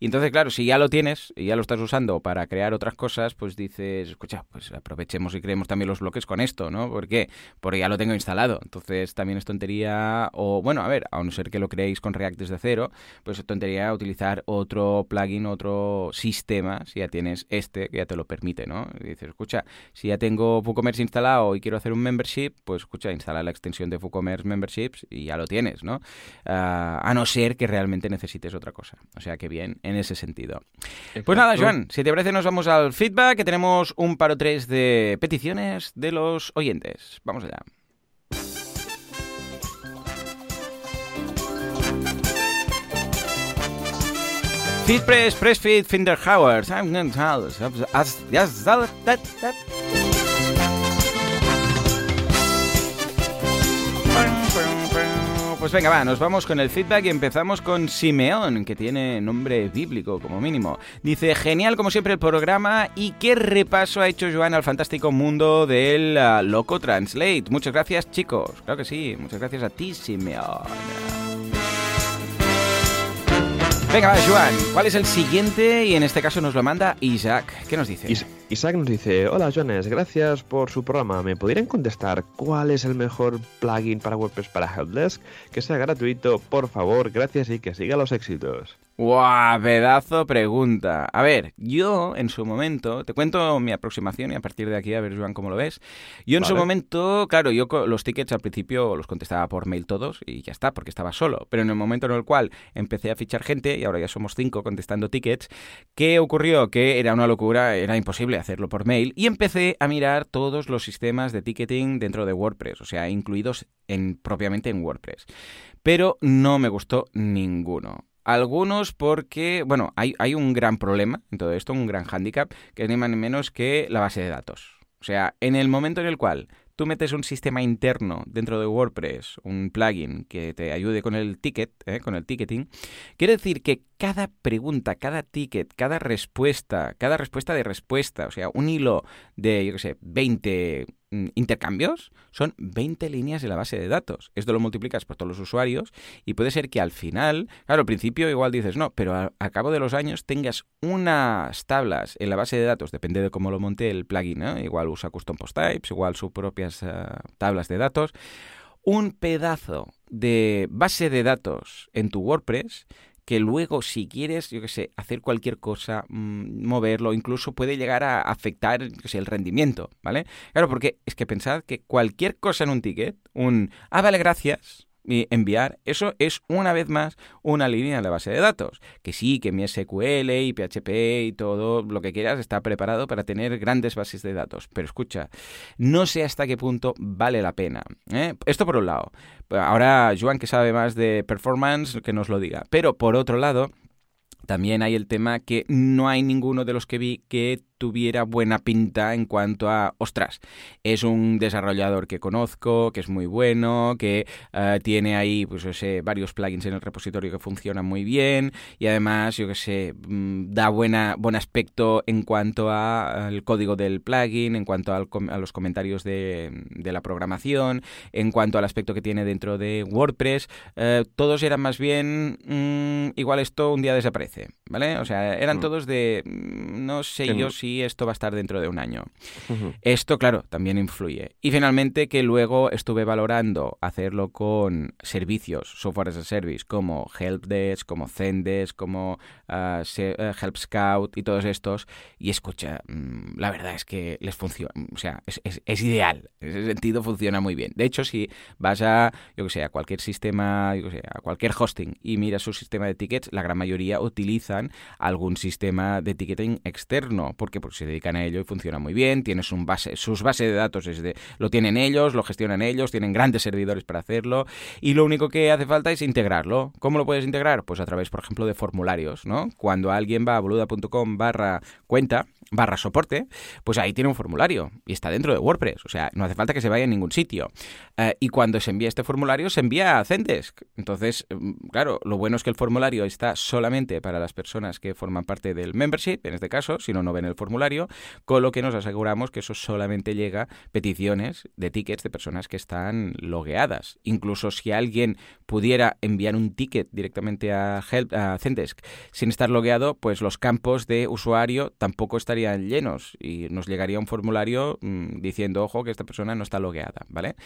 A: Y entonces, claro, si ya lo tienes y ya lo estás usando para crear otras cosas, pues dices, escucha, pues aprovechemos y creemos también los bloques con esto, ¿no? ¿Por qué? Porque ya lo tengo instalado. Entonces también es tontería, o bueno, a ver, a no ser que lo creéis con React desde cero, pues es tontería utilizar otro plugin, otro sistema, si ya tienes este, que ya te lo permite, ¿no? Y dices, escucha, si ya tengo WooCommerce instalado y quiero hacer un membership, pues escucha, instala la extensión de WooCommerce Memberships y ya lo tienes, ¿no? Ah, a no ser que realmente necesites otra cosa. O sea que bien, en ese sentido. Pues nada. Joan, si te parece nos vamos al feedback, que tenemos un paro tres de peticiones de los oyentes. Vamos allá. Feed Press, Press Feed, Finder Howard. Pues venga, va, nos vamos con el feedback y empezamos con Simeón, que tiene nombre bíblico como mínimo. Dice, genial como siempre el programa y qué repaso ha hecho Joan al fantástico mundo del ah, Loco Translate. Muchas gracias chicos, claro que sí, muchas gracias a ti Simeón. Venga, va, Joan, ¿cuál es el siguiente? Y en este caso nos lo manda Isaac. ¿Qué nos dice?
B: Is- Isaac nos dice, hola Jones, gracias por su programa. ¿Me podrían contestar cuál es el mejor plugin para WordPress para Helpdesk? Que sea gratuito, por favor, gracias y que siga los éxitos.
A: ¡Guau! Pedazo pregunta. A ver, yo en su momento, te cuento mi aproximación y a partir de aquí a ver, Joan, cómo lo ves. Yo en su momento, claro, yo los tickets al principio los contestaba por mail todos y ya está, porque estaba solo. Pero en el momento en el cual empecé a fichar gente, y ahora ya somos cinco contestando tickets, ¿qué ocurrió? Que era una locura, era imposible hacerlo por mail y empecé a mirar todos los sistemas de ticketing dentro de WordPress, o sea, incluidos en, propiamente en WordPress. Pero no me gustó ninguno. Algunos porque, bueno, hay, hay un gran problema en todo esto, un gran hándicap, que es ni más ni menos que la base de datos. O sea, en el momento en el cual tú metes un sistema interno dentro de WordPress, un plugin que te ayude con el ticket, ¿eh? con el ticketing, quiere decir que cada pregunta, cada ticket, cada respuesta, cada respuesta de respuesta, o sea, un hilo de, yo qué sé, 20 mm, intercambios, son 20 líneas de la base de datos. Esto lo multiplicas por todos los usuarios y puede ser que al final, claro, al principio igual dices no, pero al, cabo de los años tengas unas tablas en la base de datos, depende de cómo lo monte el plugin, igual usa custom post types, igual sus propias eh, tablas de datos, un pedazo de base de datos en tu WordPress que luego si quieres, yo qué sé, hacer cualquier cosa, mm, moverlo, incluso puede llegar a afectar el rendimiento, ¿vale? Claro, porque es que pensad que cualquier cosa en un ticket, un, ah, vale, gracias, enviar, eso es una vez más una línea en la base de datos. Que sí, que mi SQL y PHP y todo lo que quieras está preparado para tener grandes bases de datos. Pero escucha, no sé hasta qué punto vale la pena. ¿eh? Esto por un lado. Ahora, Joan, que sabe más de performance, que nos lo diga. Pero por otro lado, también hay el tema que no hay ninguno de los que vi que tuviera buena pinta en cuanto a, ostras, es un desarrollador que conozco, que es muy bueno, que eh, tiene ahí, pues sé, varios plugins en el repositorio que funcionan muy bien y además, yo que sé, mm, da buena, buen aspecto en cuanto al código del plugin, en cuanto a los comentarios de, la programación, en cuanto al aspecto que tiene dentro de WordPress, eh, todos eran más bien, mm, igual esto un día desaparece, ¿vale? O sea, eran mm. todos de, no sé yo si esto va a estar dentro de un año. Esto, claro, también influye. Y finalmente que luego estuve valorando hacerlo con servicios, software as a service, como Helpdesk, como Zendesk, como uh, Help Scout y todos estos. Y escucha, mm, la verdad es que les funciona, o sea, es, es, ideal. En ese sentido funciona muy bien. De hecho, si vas a, yo que sé, a cualquier sistema, yo que sé, a cualquier hosting y miras su sistema de tickets, la gran mayoría utilizan algún sistema de ticketing externo, porque porque se dedican a ello y funciona muy bien, tienes un base, sus bases de datos es de, lo tienen ellos, lo gestionan ellos, tienen grandes servidores para hacerlo y lo único que hace falta es integrarlo. ¿Cómo lo puedes integrar? Pues a través, por ejemplo, de formularios, ¿no? Cuando alguien va a boluda.com barra cuenta, barra soporte, pues ahí tiene un formulario y está dentro de WordPress, o sea, no hace falta que se vaya a ningún sitio. Eh, y cuando se envía este formulario, se envía a Zendesk. Entonces, mm, claro, lo bueno es que el formulario está solamente para las personas que forman parte del membership, en este caso, si no, no ven el formulario, con lo que nos aseguramos que eso solamente llega peticiones de tickets de personas que están logueadas. Incluso si alguien pudiera enviar un ticket directamente a, Help, a Zendesk sin estar logueado, pues los campos de usuario tampoco estarían llenos y nos llegaría un formulario mm, diciendo, ojo, que esta persona no está logueada, ¿vale?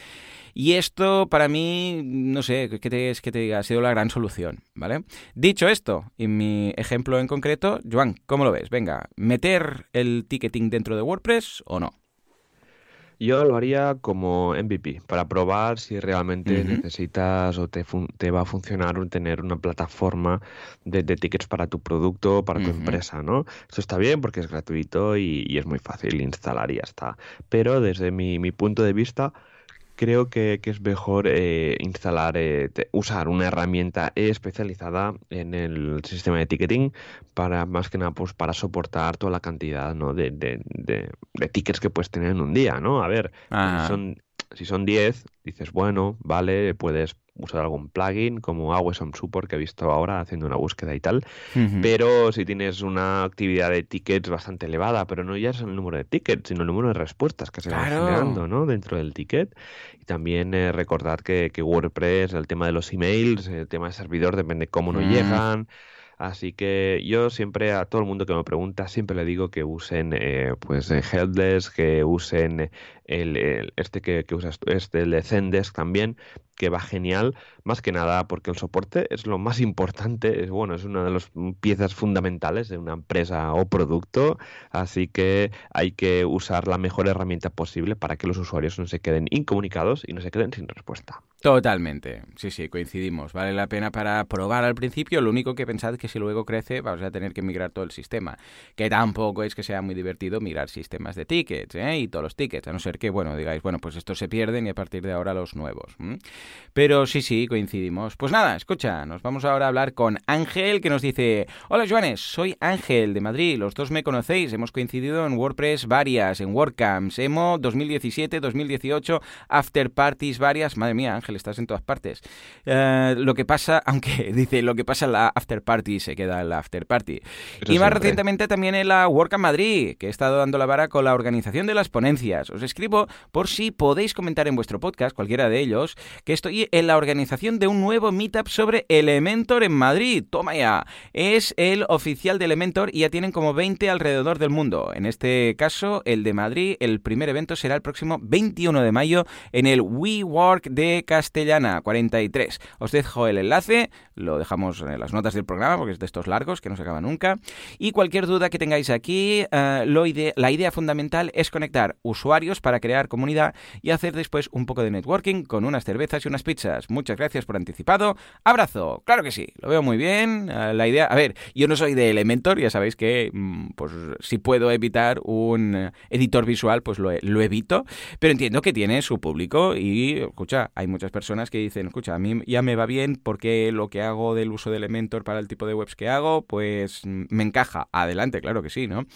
A: Y esto para mí, no sé, ¿qué te, que te diga? Ha sido la gran solución, ¿vale? Dicho esto, y mi ejemplo en concreto, Joan, ¿cómo lo ves? Venga, ¿meter el ticketing dentro de WordPress o no?
B: Yo lo haría como MVP, para probar si realmente necesitas o te, te, va a funcionar tener una plataforma de, tickets para tu producto, para tu empresa, ¿no? Esto está bien porque es gratuito y, es muy fácil instalar y ya está. Pero desde mi, mi punto de vista, creo que, es mejor eh, instalar, eh, usar una herramienta especializada en el sistema de ticketing para más que nada pues para soportar toda la cantidad ¿no? de, de, de, tickets que puedes tener en un día, ¿no? A ver, si son, si son 10, dices, bueno, vale, puedes usar algún plugin como Awesome Support que he visto ahora haciendo una búsqueda y tal. Pero si tienes una actividad de tickets bastante elevada, pero no ya es el número de tickets, sino el número de respuestas que se van generando ¿no? dentro del ticket. Y también eh, recordar que, WordPress, el tema de los emails, el tema de servidor, depende cómo nos mm. llegan. Así que yo siempre a todo el mundo que me pregunta, siempre le digo que usen eh, pues Helpdesk, que usen el, este que, que, usas este el de Zendesk también, que va genial, más que nada porque el soporte es lo más importante, es bueno, es una de las piezas fundamentales de una empresa o producto, así que hay que usar la mejor herramienta posible para que los usuarios no se queden incomunicados y no se queden sin respuesta.
A: Totalmente, sí, sí, coincidimos. Vale la pena para probar al principio, lo único que pensad es que si luego crece vamos a tener que migrar todo el sistema, que tampoco es que sea muy divertido migrar sistemas de tickets ¿eh? y todos los tickets, a no ser que, bueno, digáis, bueno, pues estos se pierden y a partir de ahora los nuevos. Pero sí, sí, coincidimos. Pues nada, escucha, nos vamos ahora a hablar con Ángel, que nos dice, hola Joanes, soy Ángel de Madrid, los dos me conocéis, hemos coincidido en WordPress varias, en WordCamps, Emo 2017, 2018, After Parties varias, madre mía Ángel, estás en todas partes. Eh, lo que pasa, [laughs] aunque dice, lo que pasa en la After Party se queda en la After Party. y más recientemente también en la WordCamp Madrid, que he estado dando la vara con la organización de las ponencias. Os escribo por si podéis comentar en vuestro podcast, cualquiera de ellos, que estoy en la organización de un nuevo meetup sobre Elementor en Madrid. Toma ya. Es el oficial de Elementor y ya tienen como 20 alrededor del mundo. En este caso, el de Madrid, el primer evento será el próximo 21 de mayo en el WeWork de Castellana 43. Os dejo el enlace, lo dejamos en las notas del programa porque es de estos largos que no se acaba nunca. Y cualquier duda que tengáis aquí, uh, lo ide la idea fundamental es conectar usuarios para crear comunidad y hacer después un poco de networking con unas cervezas y unas pizzas. Muchas gracias por anticipado. Abrazo. Claro que sí, lo veo muy bien. Uh, la idea, a ver, yo no soy de Elementor, ya sabéis que mm, pues si puedo evitar un editor visual, pues lo, lo evito, pero entiendo que tiene su público y escucha, hay muchas personas que dicen, escucha, a mí ya me va bien porque lo que hago del uso de Elementor para el tipo de webs que hago, pues mm, me encaja. Adelante, claro que sí, ¿no?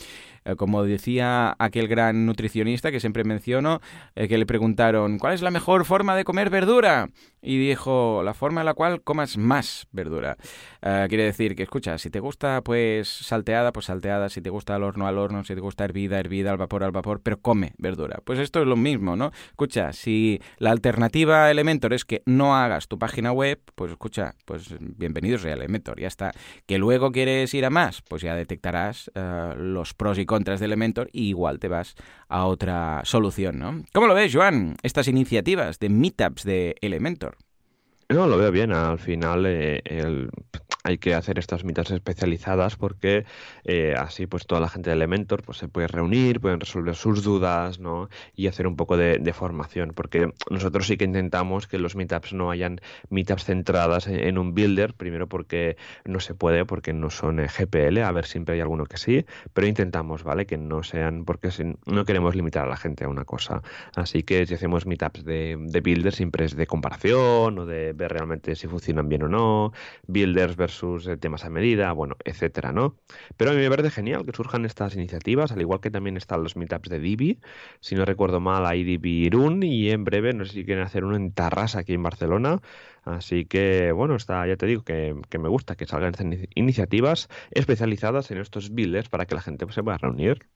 A: Eh, como decía aquel gran nutricionista que siempre menciono, eh, que le preguntaron, ¿cuál es la mejor forma de comer verdura? Y dijo, la forma en la cual comas más verdura. Uh, quiere decir que, escucha, si te gusta pues salteada, pues salteada, si te gusta al horno, al horno, si te gusta hervida, hervida, al vapor, al vapor, pero come verdura. Pues esto es lo mismo, ¿no? Escucha, si la alternativa a Es que no hagas tu página web, pues escucha, pues bienvenidos a Elementor, ya está. Que luego quieres ir a más, pues ya detectarás uh, los pros y contras de Elementor y igual te vas a otra solución, ¿no? ¿Cómo lo ves, Joan? Estas iniciativas de meetups de Elementor.
B: No, lo veo bien. Al final, eh, el, hay que hacer estas mitas especializadas porque eh, así pues toda la gente de Elementor pues se puede reunir, pueden resolver sus dudas, ¿no? Y hacer un poco de, formación, porque nosotros sí que intentamos que los meetups no hayan meetups centradas en, un builder, primero porque no se puede, porque no son GPL, a ver, siempre hay alguno que sí, pero intentamos, ¿vale? Que no sean, porque no queremos limitar a la gente a una cosa. Así que si hacemos meetups de, de builders, siempre es de comparación o de ver realmente si funcionan bien o no, builders versus sus eh, temas a medida, bueno, etcétera, ¿no? Pero a mí me parece genial que surjan estas iniciativas, al igual que también están los meetups de Divi, si no recuerdo mal, hay Divi Irún y en breve, no sé si quieren hacer uno en Tarrasa aquí en Barcelona, así que, bueno, está, ya te digo que, que me gusta que salgan estas iniciativas especializadas en estos builders para que la gente pues, se pueda reunir.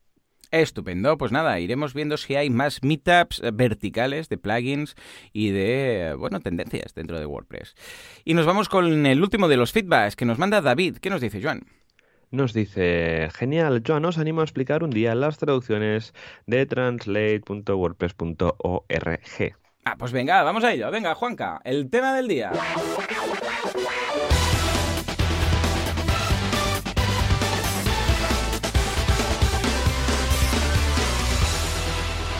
A: Estupendo, pues nada, iremos viendo si hay más meetups eh, verticales de plugins y de, bueno, tendencias dentro de WordPress. Y nos vamos con el último de los feedbacks que nos manda David. ¿Qué nos dice, Joan?
B: Nos dice, genial, Joan, os animo a explicar un día las traducciones de translate.wordpress.org.
A: Ah, pues venga, vamos a ello. Venga, Juanca, el tema del día.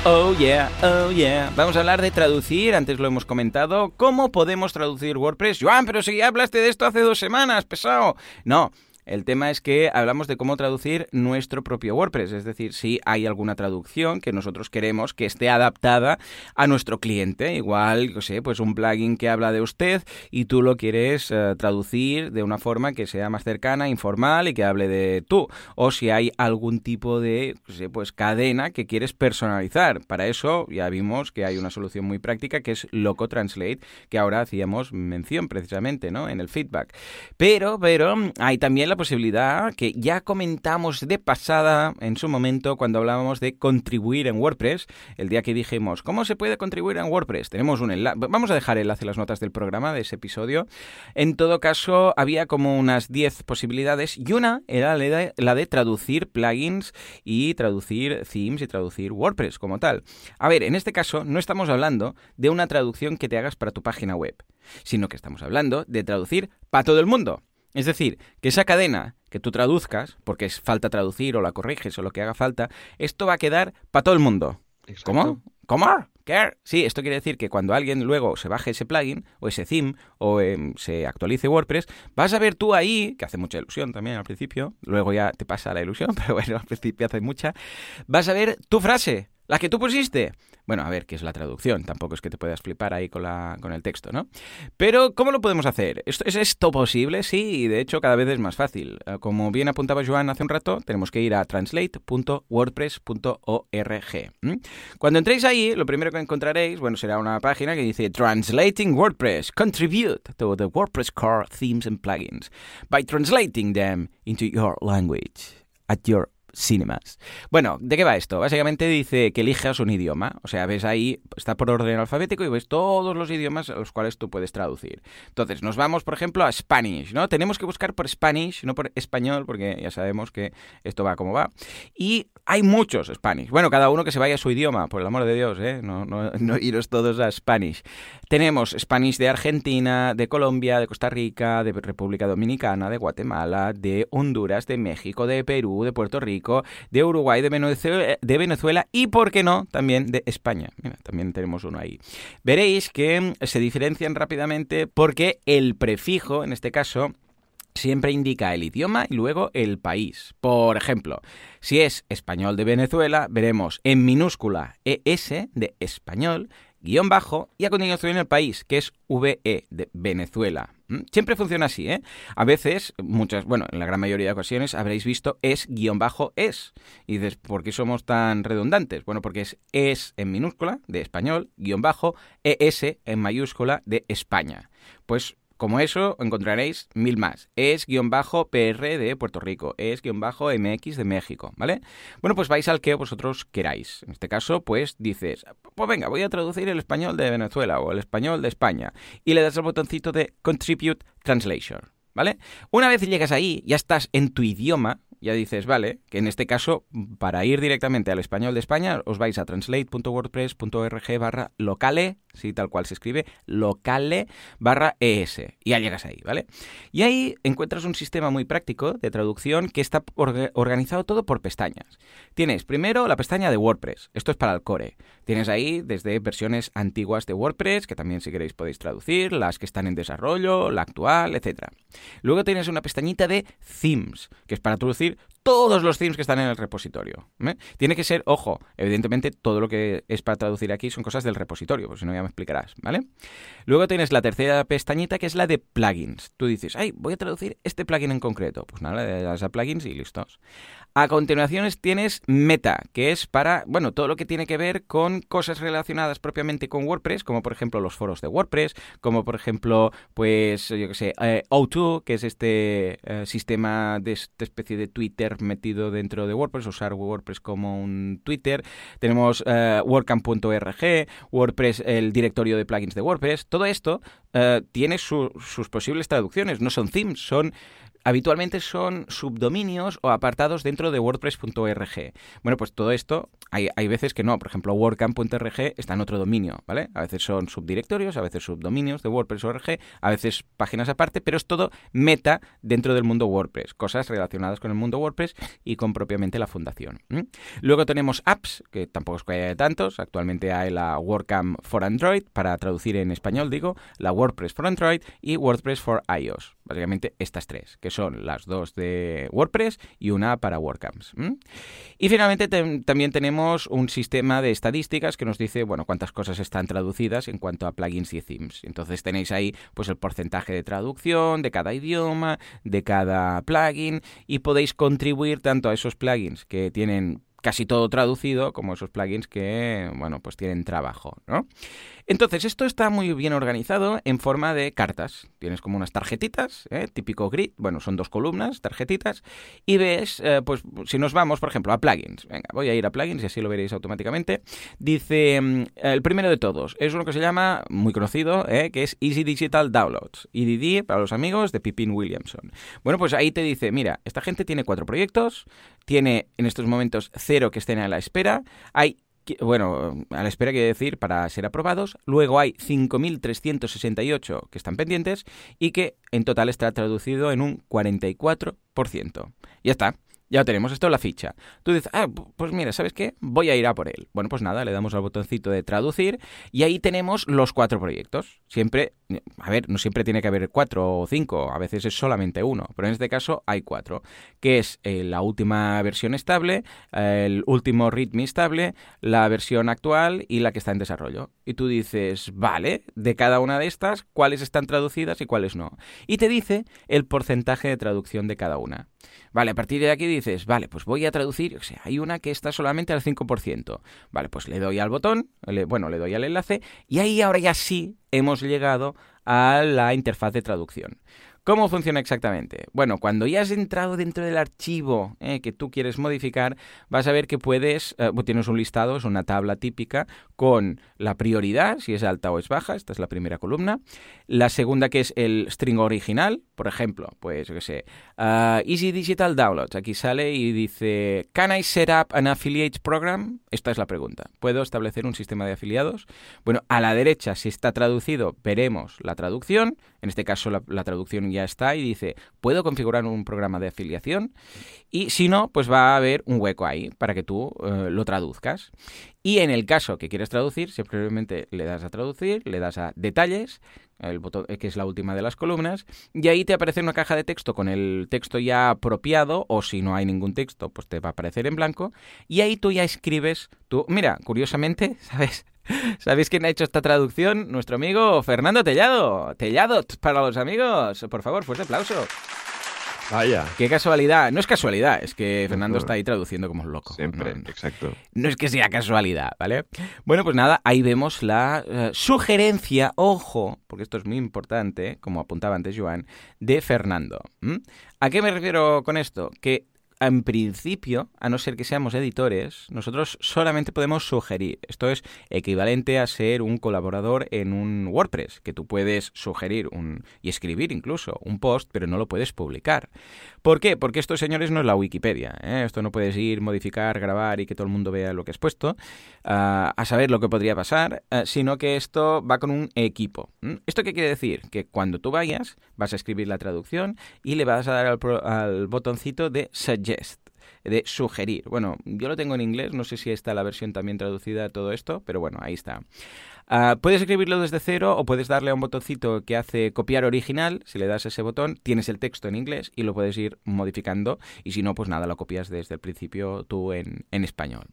A: Oh yeah, oh yeah. Vamos a hablar de traducir, antes lo hemos comentado. ¿Cómo podemos traducir WordPress? Joan, pero si hablaste de esto hace dos semanas, pesado. No, el tema es que hablamos de cómo traducir nuestro propio WordPress, es decir, si hay alguna traducción que nosotros queremos que esté adaptada a nuestro cliente. Igual, no sé, pues un plugin que habla de usted y tú lo quieres uh, traducir de una forma que sea más cercana, informal y que hable de tú. O si hay algún tipo de, pues cadena que quieres personalizar. Para eso ya vimos que hay una solución muy práctica que es Loco Translate, que ahora hacíamos mención precisamente, ¿no? En el feedback. Pero, pero hay también la la posibilidad que ya comentamos de pasada en su momento cuando hablábamos de contribuir en WordPress, el día que dijimos, ¿cómo se puede contribuir en WordPress? Tenemos un enlace, vamos a dejar el enlace en las notas del programa de ese episodio. En todo caso, había como unas 10 posibilidades y una era la de traducir plugins y traducir themes y traducir WordPress como tal. A ver, en este caso no estamos hablando de una traducción que te hagas para tu página web, sino que estamos hablando de traducir para todo el mundo. Es decir, que esa cadena que tú traduzcas, porque es falta traducir o la corriges o lo que haga falta, esto va a quedar para todo el mundo. ¿Cómo? ¿Cómo? ¿Qué? Sí, esto quiere decir que cuando alguien luego se baje ese plugin o ese theme o em, se actualice WordPress, vas a ver tú ahí, que hace mucha ilusión también al principio, luego ya te pasa la ilusión, [laughs] pero bueno, al principio hace mucha, vas a ver tu frase, la que tú pusiste. Bueno, a ver, ¿qué es la traducción? Tampoco es que te puedas flipar ahí con, la, con el texto, ¿no? Pero, ¿cómo lo podemos hacer? ¿Esto, ¿Es esto posible? Sí, y de hecho cada vez es más fácil. Eh, como bien apuntaba Joan hace un rato, tenemos que ir a translate.wordpress.org. Cuando entréis ahí, lo primero que encontraréis, bueno, será una página que dice Translating WordPress. Contribute to the WordPress core themes and plugins by translating them into your language at your cinemas. Bueno, ¿de qué va esto? Básicamente dice que elijas un idioma. O sea, ves ahí, está por orden alfabético y ves todos los idiomas a los cuales tú puedes traducir. Entonces, nos vamos, por ejemplo, a Spanish, ¿no? Tenemos que buscar por Spanish, no por español, porque ya sabemos que esto va como va. Y hay muchos Spanish. Bueno, cada uno que se vaya a su idioma, por el amor de Dios, ¿eh? No, no, no iros todos a Spanish. Tenemos Spanish de Argentina, de Colombia, de Costa Rica, de República Dominicana, de Guatemala, de Honduras, de México, de Perú, de Puerto Rico, de Uruguay, de Venezuela, de Venezuela y, ¿por qué no?, también de España. Mira, también tenemos uno ahí. Veréis que se diferencian rápidamente porque el prefijo, en este caso, siempre indica el idioma y luego el país. Por ejemplo, si es español de Venezuela, veremos en minúscula ES de español, guion bajo y a continuación el país, que es VE de Venezuela. ¿Mm? Siempre funciona así, ¿eh? A veces, muchas, bueno, en la gran mayoría de ocasiones habréis visto es guion bajo es. Y dices, ¿por qué somos tan redundantes? Bueno, porque es es en minúscula de español, guion bajo, ES en mayúscula de España. Pues como eso, encontraréis mil más. Es-PR de Puerto Rico, es-MX de México, ¿vale? Bueno, pues vais al que vosotros queráis. En este caso, pues dices, pues venga, voy a traducir el español de Venezuela o el español de España. Y le das al botoncito de Contribute Translation, ¿vale? Una vez llegas ahí, ya estás en tu idioma, ya dices, vale, que en este caso, para ir directamente al español de España, os vais a translate.wordpress.org barra locale, sí, tal cual se escribe, locale barra es, y ya llegas ahí, ¿vale? Y ahí encuentras un sistema muy práctico de traducción que está organizado todo por pestañas. Tienes primero la pestaña de WordPress, esto es para el core. Tienes ahí desde versiones antiguas de WordPress, que también si queréis podéis traducir, las que están en desarrollo, la actual, etc. Luego tienes una pestañita de themes, que es para traducir todos los themes que están en el repositorio. ¿eh? Tiene que ser, ojo, evidentemente todo lo que es para traducir aquí son cosas del repositorio, pues si no ya me explicarás, ¿vale? Luego tienes la tercera pestañita que es la de plugins. Tú dices, ay, voy a traducir este plugin en concreto. Pues nada, le das a plugins y listos. A continuación tienes Meta, que es para, bueno, todo lo que tiene que ver con cosas relacionadas propiamente con WordPress, como por ejemplo los foros de WordPress, como por ejemplo, pues, yo qué sé, eh, O2, que es este eh, sistema de esta especie de Twitter metido dentro de WordPress, usar WordPress como un Twitter. Tenemos eh, WordCamp.org, WordPress, el directorio de plugins de WordPress. Todo esto tiene sus posibles traducciones, no son themes, son habitualmente son subdominios o apartados dentro de WordPress.org. Bueno, pues todo esto, hay, hay veces que no. Por ejemplo, WordCamp.org está en otro dominio, ¿vale? A veces son subdirectorios, a veces subdominios de WordPress.org, a veces páginas aparte, pero es todo meta dentro del mundo WordPress. Cosas relacionadas con el mundo WordPress y con propiamente la fundación. Luego tenemos apps, que tampoco es que haya tantos. Actualmente hay la WordCamp for Android, para traducir en español, digo, la WordPress for Android y WordPress for iOS. Básicamente estas tres, que son las dos de WordPress y una para WordCamps. Y finalmente también tenemos un sistema de estadísticas que nos dice, bueno, cuántas cosas están traducidas en cuanto a plugins y themes. Entonces tenéis ahí pues el porcentaje de traducción de cada idioma, de cada plugin y podéis contribuir tanto a esos plugins que tienen casi todo traducido como esos plugins que, bueno, pues tienen trabajo, ¿no? Entonces, esto está muy bien organizado en forma de cartas. Tienes como unas tarjetitas, ¿eh? típico grid, bueno, son dos columnas, tarjetitas, y ves, eh, pues si nos vamos, por ejemplo, a plugins. Venga, voy a ir a plugins y así lo veréis automáticamente. Dice, mm, el primero de todos, es uno que se llama, muy conocido, ¿eh? que es Easy Digital Downloads. EDD para los amigos de Pippin Williamson. Bueno, pues ahí te dice, mira, esta gente tiene cuatro proyectos, tiene en estos momentos cero que estén a la espera, hay bueno, a la espera quiere decir para ser aprobados. Luego hay 5.368 que están pendientes y que en total está traducido en un 44%. Ya está. Ya tenemos esto en la ficha. Tú dices, ah, pues mira, ¿sabes qué? Voy a ir a por él. Bueno, pues nada, le damos al botoncito de traducir y ahí tenemos los cuatro proyectos. Siempre, a ver, no siempre tiene que haber cuatro o cinco, a veces es solamente uno, pero en este caso hay cuatro, que es eh, la última versión estable, el último README estable, la versión actual y la que está en desarrollo. Y tú dices, vale, de cada una de estas, cuáles están traducidas y cuáles no. Y te dice el porcentaje de traducción de cada una. Vale, a partir de aquí dices, vale, pues voy a traducir, o sea, hay una que está solamente al 5%. Vale, pues le doy al botón, bueno, le doy al enlace y ahí ahora ya sí hemos llegado a la interfaz de traducción. ¿Cómo funciona exactamente? Bueno, cuando ya has entrado dentro del archivo eh, que tú quieres modificar, vas a ver que puedes, eh, tienes un listado, es una tabla típica con la prioridad, si es alta o es baja, esta es la primera columna. La segunda que es el string original, por ejemplo, pues yo qué sé, uh, Easy Digital Downloads, aquí sale y dice, ¿Can I set up an affiliate program? Esta es la pregunta. ¿Puedo establecer un sistema de afiliados? Bueno, a la derecha, si está traducido, veremos la traducción, en este caso la, la traducción ya está y dice, ¿puedo configurar un programa de afiliación? Y si no, pues va a haber un hueco ahí para que tú eh, lo traduzcas. Y en el caso que quieres traducir, simplemente le das a traducir, le das a detalles, el botón, eh, que es la última de las columnas, y ahí te aparece una caja de texto con el texto ya apropiado, o si no hay ningún texto, pues te va a aparecer en blanco, y ahí tú ya escribes, tú, mira, curiosamente, [laughs] ¿sabes? [laughs] ¿Sabéis quién ha hecho esta traducción? Nuestro amigo Fernando Tellado. Tellado para los amigos. Por favor, fuerte aplauso.
B: Vaya.
A: Qué casualidad. No es casualidad, es que Fernando está ahí traduciendo como un loco.
B: Siempre, exacto.
A: No es que sea casualidad, ¿vale? Bueno, pues nada, ahí vemos la eh, sugerencia, ojo, porque esto es muy importante, como apuntaba antes Joan, de Fernando. ¿A qué me refiero con esto? Que en principio, a no ser que seamos editores, nosotros solamente podemos sugerir. Esto es equivalente a ser un colaborador en un WordPress, que tú puedes sugerir un, y escribir incluso un post, pero no lo puedes publicar. ¿Por qué? Porque esto, señores, no es la Wikipedia. ¿eh? Esto no puedes ir, modificar, grabar y que todo el mundo vea lo que has puesto, ah, a saber lo que podría pasar, ah, sino que esto va con un equipo. ¿Esto qué quiere decir? Que cuando tú vayas, vas a escribir la traducción y le vas a dar al, al botoncito de de sugerir. Bueno, yo lo tengo en inglés, no sé si está la versión también traducida a todo esto, pero bueno, ahí está. Ah, puedes escribirlo desde cero o puedes darle a un botoncito que hace copiar original. Si le das ese botón, tienes el texto en inglés y lo puedes ir modificando. Y si no, pues nada, lo copias desde el principio tú en, español.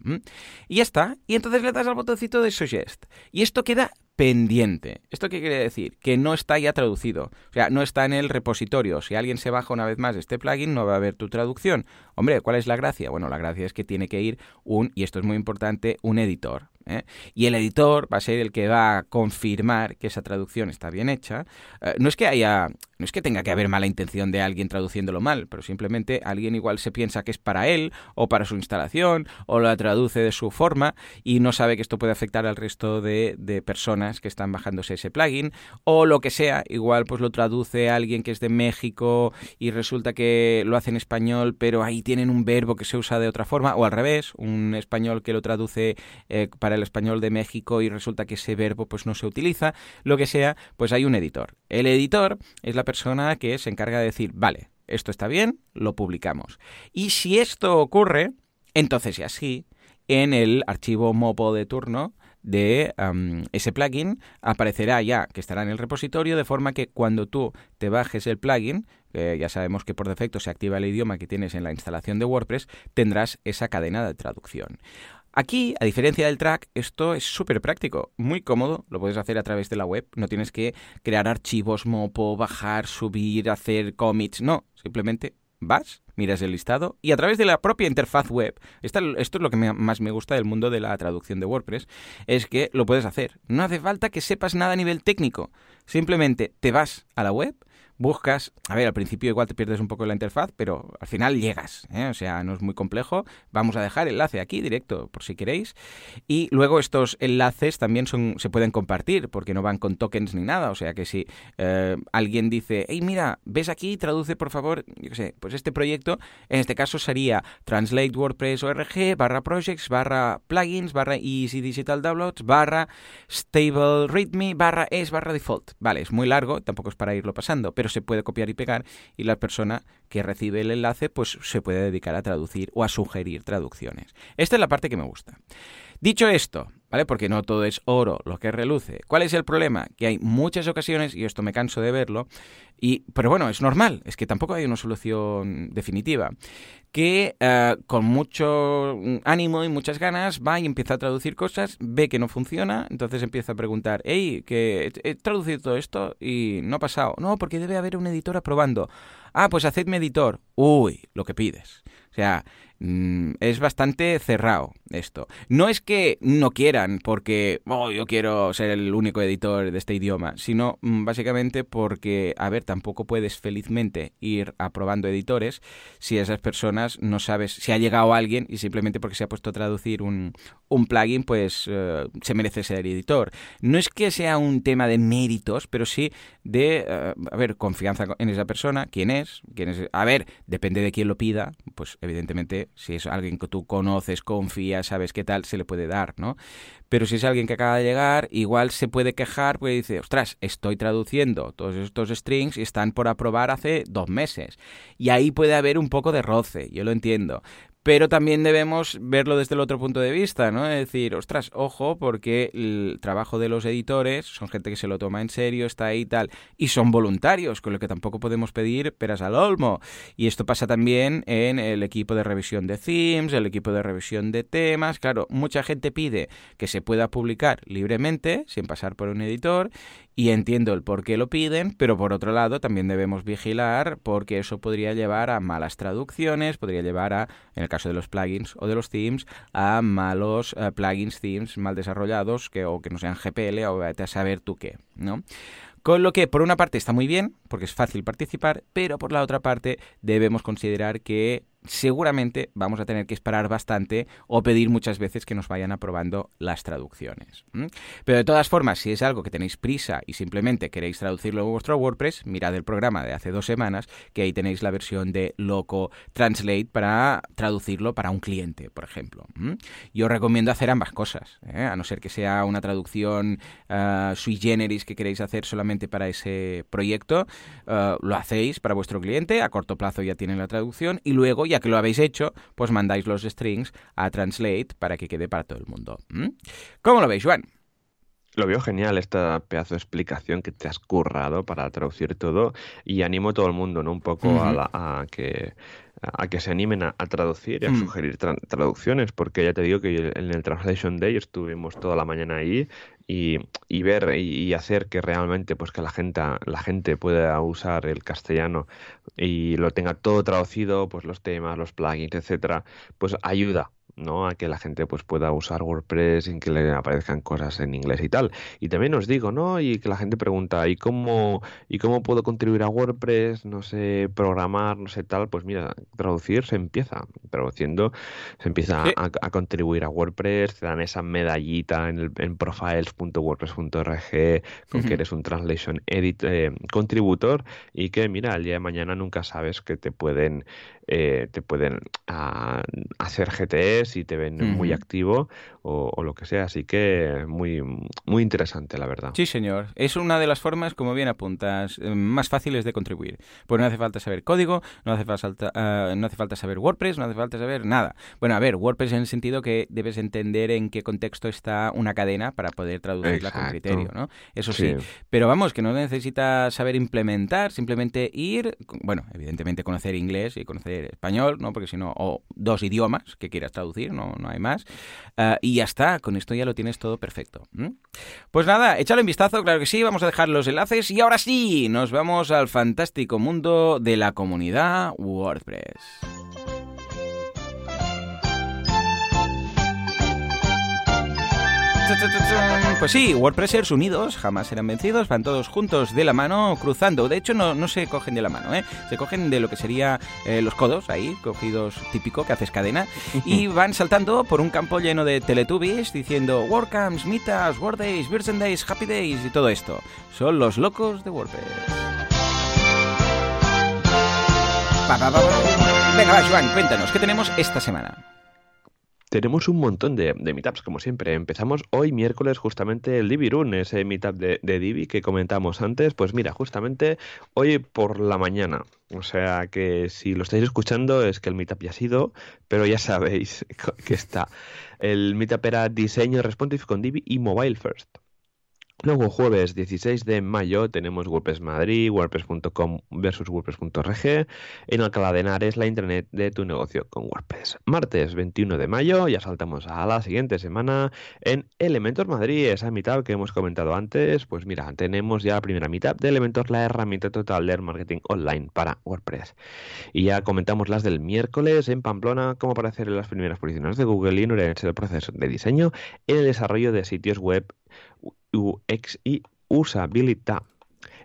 A: Y ya está. Y entonces le das al botoncito de Suggest. Y esto queda pendiente. ¿Esto qué quiere decir? Que no está ya traducido. O sea, no está en el repositorio. Si alguien se baja una vez más este plugin, no va a haber tu traducción. Hombre, ¿cuál es la gracia? Bueno, la gracia es que tiene que ir un, y esto es muy importante, un editor. ¿Eh? Y el editor va a ser el que va a confirmar que esa traducción está bien hecha. Eh, no es que haya, no es que tenga que haber mala intención de alguien traduciéndolo mal, pero simplemente alguien igual se piensa que es para él o para su instalación o la traduce de su forma y no sabe que esto puede afectar al resto de, personas que están bajándose ese plugin o lo que sea, igual pues lo traduce alguien que es de México y resulta que lo hace en español, pero ahí tienen un verbo que se usa de otra forma o al revés, un español que lo traduce eh, para el español de México y resulta que ese verbo pues no se utiliza, lo que sea, pues hay un editor. El editor es la persona que se encarga de decir, vale, esto está bien, lo publicamos. Y si esto ocurre, entonces y así, en el archivo mopo de turno de ese plugin aparecerá ya que estará en el repositorio de forma que cuando tú te bajes el plugin, ya sabemos que por defecto se activa el idioma que tienes en la instalación de WordPress, tendrás esa cadena de traducción. Aquí, a diferencia del track, esto es súper práctico, muy cómodo, lo puedes hacer a través de la web, no tienes que crear archivos, mopo, bajar, subir, hacer commits, no, simplemente vas, miras el listado y a través de la propia interfaz web, esto es lo que más me gusta del mundo de la traducción de WordPress, es que lo puedes hacer. No hace falta que sepas nada a nivel técnico. Simplemente te vas a la web, buscas, a ver, al principio igual te pierdes un poco la interfaz, pero al final llegas, ¿eh? o sea, no es muy complejo. Vamos a dejar enlace aquí directo por si queréis. Y luego estos enlaces también son, se pueden compartir porque no van con tokens ni nada, o sea que si eh, alguien dice, hey, mira, ves aquí, traduce por favor, yo qué sé, pues este proyecto, en este caso sería translate WordPress org barra projects barra plugins barra easy digital downloads barra stable readme barra es barra default. Vale, es muy largo, tampoco es para irlo pasando, pero se puede copiar y pegar y la persona que recibe el enlace pues se puede dedicar a traducir o a sugerir traducciones. Esta es la parte que me gusta. Dicho esto, ¿vale? Porque no todo es oro lo que reluce. ¿Cuál es el problema? Que hay muchas ocasiones, y esto me canso de verlo, y, pero bueno, es normal, es que tampoco hay una solución definitiva, que eh, con mucho ánimo y muchas ganas va y empieza a traducir cosas, ve que no funciona, entonces empieza a preguntar, hey, que he traducido todo esto y no ha pasado. No, porque debe haber un editor aprobando. Ah, pues hacedme editor. Uy, lo que pides. O sea, Mm, es bastante cerrado esto. No es que no quieran porque oh, yo quiero ser el único editor de este idioma, sino mm, básicamente porque, a ver, tampoco puedes felizmente ir aprobando editores si esas personas no sabes si ha llegado alguien y simplemente porque se ha puesto a traducir un, un plugin, pues eh, se merece ser editor. No es que sea un tema de méritos, pero sí de, uh, a ver, confianza en esa persona, quién es, quién es. A ver, depende de quién lo pida, pues evidentemente si es alguien que tú conoces, confías, sabes qué tal, se le puede dar, ¿no? Pero si es alguien que acaba de llegar, igual se puede quejar porque dice, ostras, estoy traduciendo todos estos strings y están por aprobar hace dos meses. Y ahí puede haber un poco de roce, yo lo entiendo pero también debemos verlo desde el otro punto de vista, ¿no? Es decir, ostras, ojo, porque el trabajo de los editores son gente que se lo toma en serio, está ahí y tal, y son voluntarios, con lo que tampoco podemos pedir peras al olmo. Y esto pasa también en el equipo de revisión de themes, el equipo de revisión de temas. Claro, mucha gente pide que se pueda publicar libremente, sin pasar por un editor, y entiendo el por qué lo piden, pero por otro lado también debemos vigilar porque eso podría llevar a malas traducciones, podría llevar a, en el caso de los plugins o de los themes, a malos eh, plugins, themes mal desarrollados que, o que no sean GPL o a saber tú qué, ¿no? Con lo que, por una parte, está muy bien, porque es fácil participar, pero por la otra parte, debemos considerar que seguramente vamos a tener que esperar bastante o pedir muchas veces que nos vayan aprobando las traducciones. Pero de todas formas, si es algo que tenéis prisa y simplemente queréis traducirlo en vuestro WordPress, mirad el programa de hace dos semanas, que ahí tenéis la versión de Loco Translate para traducirlo para un cliente, por ejemplo. Yo recomiendo hacer ambas cosas, ¿eh? a no ser que sea una traducción uh, sui generis que queréis hacer solamente para ese proyecto, uh, lo hacéis para vuestro cliente, a corto plazo ya tienen la traducción y luego ya que lo habéis hecho, pues mandáis los strings a Translate para que quede para todo el mundo. ¿Cómo lo veis, Juan?
B: Lo veo genial esta pedazo de explicación que te has currado para traducir todo y animo a todo el mundo, ¿no? Un poco a, que a que se animen a, traducir y a mm. sugerir traducciones, porque ya te digo que en el Translation Day estuvimos toda la mañana ahí y, y ver y, hacer que realmente pues que la gente la gente pueda usar el castellano y lo tenga todo traducido pues los temas los plugins etcétera pues ayuda ¿no? a que la gente pues pueda usar WordPress sin que le aparezcan cosas en inglés y tal. Y también os digo, ¿no? Y que la gente pregunta, ¿y cómo, ¿y cómo puedo contribuir a WordPress? No sé, programar, no sé tal. Pues mira, traducir se empieza. Traduciendo se empieza a, contribuir a WordPress, te dan esa medallita en, el, en profiles.wordpress.org con que eres un translation edit, eh, contributor y que mira, el día de mañana nunca sabes que te pueden eh, te pueden ah, hacer GTS y te ven muy activo o, lo que sea. Así que muy, muy interesante, la verdad.
A: Sí, señor. Es una de las formas, como bien apuntas, eh, más fáciles de contribuir. Pues no hace falta saber código, no hace falta, ah, no hace falta saber WordPress, no hace falta saber nada. Bueno, a ver, WordPress en el sentido que debes entender en qué contexto está una cadena para poder traducirla con criterio, ¿no? Eso sí. Pero vamos, que no necesitas saber implementar, simplemente ir, bueno, evidentemente conocer inglés y conocer español, ¿no? Porque si no, o dos idiomas que quieras traducir, no, no hay más. Ah, y ya está, con esto ya lo tienes todo perfecto. Pues nada, échale un vistazo, claro que sí, vamos a dejar los enlaces y ahora sí, nos vamos al fantástico mundo de la comunidad WordPress. Pues sí, WordPressers unidos jamás serán vencidos, van todos juntos de la mano, cruzando. De hecho, no, no se cogen de la mano, ¿eh? se cogen de lo que sería eh, los codos, ahí, cogidos típico, que haces cadena, y [laughs] van saltando por un campo lleno de Teletubbies diciendo WordCamps, Meetups, WordDays, Virgin Days, Happy Days y todo esto. Son los locos de WordPress. Venga, va, Joan, cuéntanos, ¿qué tenemos esta semana?
B: Tenemos un montón de, meetups, como siempre. Empezamos hoy miércoles justamente el Divi Run, ese meetup de, de Divi que comentamos antes. Pues mira, justamente hoy por la mañana. O sea que si lo estáis escuchando es que el meetup ya ha sido, pero ya sabéis [laughs] que está. El meetup era diseño responsive con Divi y mobile first. Luego, jueves 16 de mayo, tenemos WordPress Madrid, WordPress.com versus WordPress.org. En Alcalá de Henares, la internet de tu negocio con WordPress. Martes 21 de mayo, ya saltamos a la siguiente semana en Elementor Madrid, esa mitad que hemos comentado antes. Pues mira, tenemos ya la primera mitad de Elementor, la herramienta total de marketing online para WordPress. Y ya comentamos las del miércoles en Pamplona, cómo aparecer en las primeras posiciones de Google y en el proceso de diseño en el desarrollo de sitios web UX y usabilidad.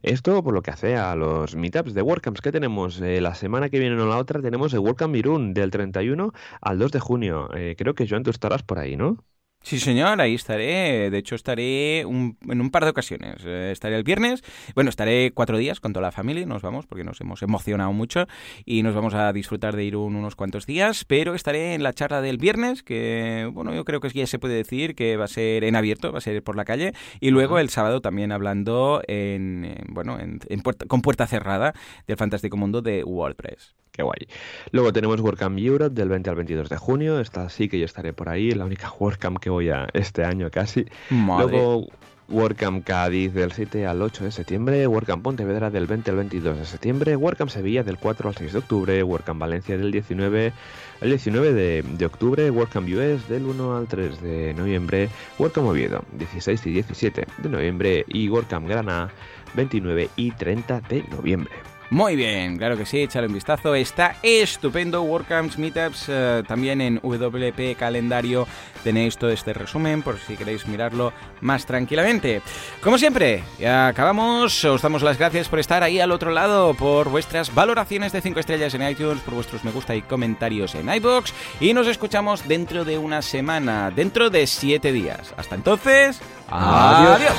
B: Esto por lo que hace a los meetups de WordCamps que tenemos eh, la semana que viene o la otra tenemos el WordCamp Irún del 31 al 2 de junio. Eh, creo que Joan tú estarás por ahí, ¿no?
A: Sí, señor, ahí estaré. De hecho, estaré en un par de ocasiones. Eh, estaré el viernes. Bueno, estaré cuatro días con toda la familia. Nos vamos porque nos hemos emocionado mucho y nos vamos a disfrutar de ir unos cuantos días. Pero estaré en la charla del viernes, que, bueno, yo creo que ya se puede decir que va a ser en abierto, va a ser por la calle. Y luego el sábado también hablando en, bueno, en, con puerta cerrada del fantástico mundo de WordPress.
B: Qué guay. Luego tenemos WordCamp Europe del 20 al 22 de junio. Esta sí que yo estaré por ahí, la única WordCamp que voy a este año casi. Luego WordCamp Cádiz del 7 al 8 de septiembre, WordCamp Pontevedra del 20 al 22 de septiembre, WordCamp Sevilla del 4 al 6 de octubre, WordCamp Valencia del 19 al 19 de, de octubre, WordCamp US del 1 al 3 de noviembre, WordCamp Oviedo 16 y 17 de noviembre y WordCamp Granada 29 y 30 de noviembre.
A: Muy bien, claro que sí, échale un vistazo. Está estupendo. WordCamps, Meetups, eh, también en WP Calendario tenéis todo este resumen por si queréis mirarlo más tranquilamente. Como siempre, ya acabamos. Os damos las gracias por estar ahí al otro lado, por vuestras valoraciones de 5 estrellas en iTunes, por vuestros me gusta y comentarios en iBox. Y nos escuchamos dentro de una semana, dentro de 7 días. Hasta entonces, adiós.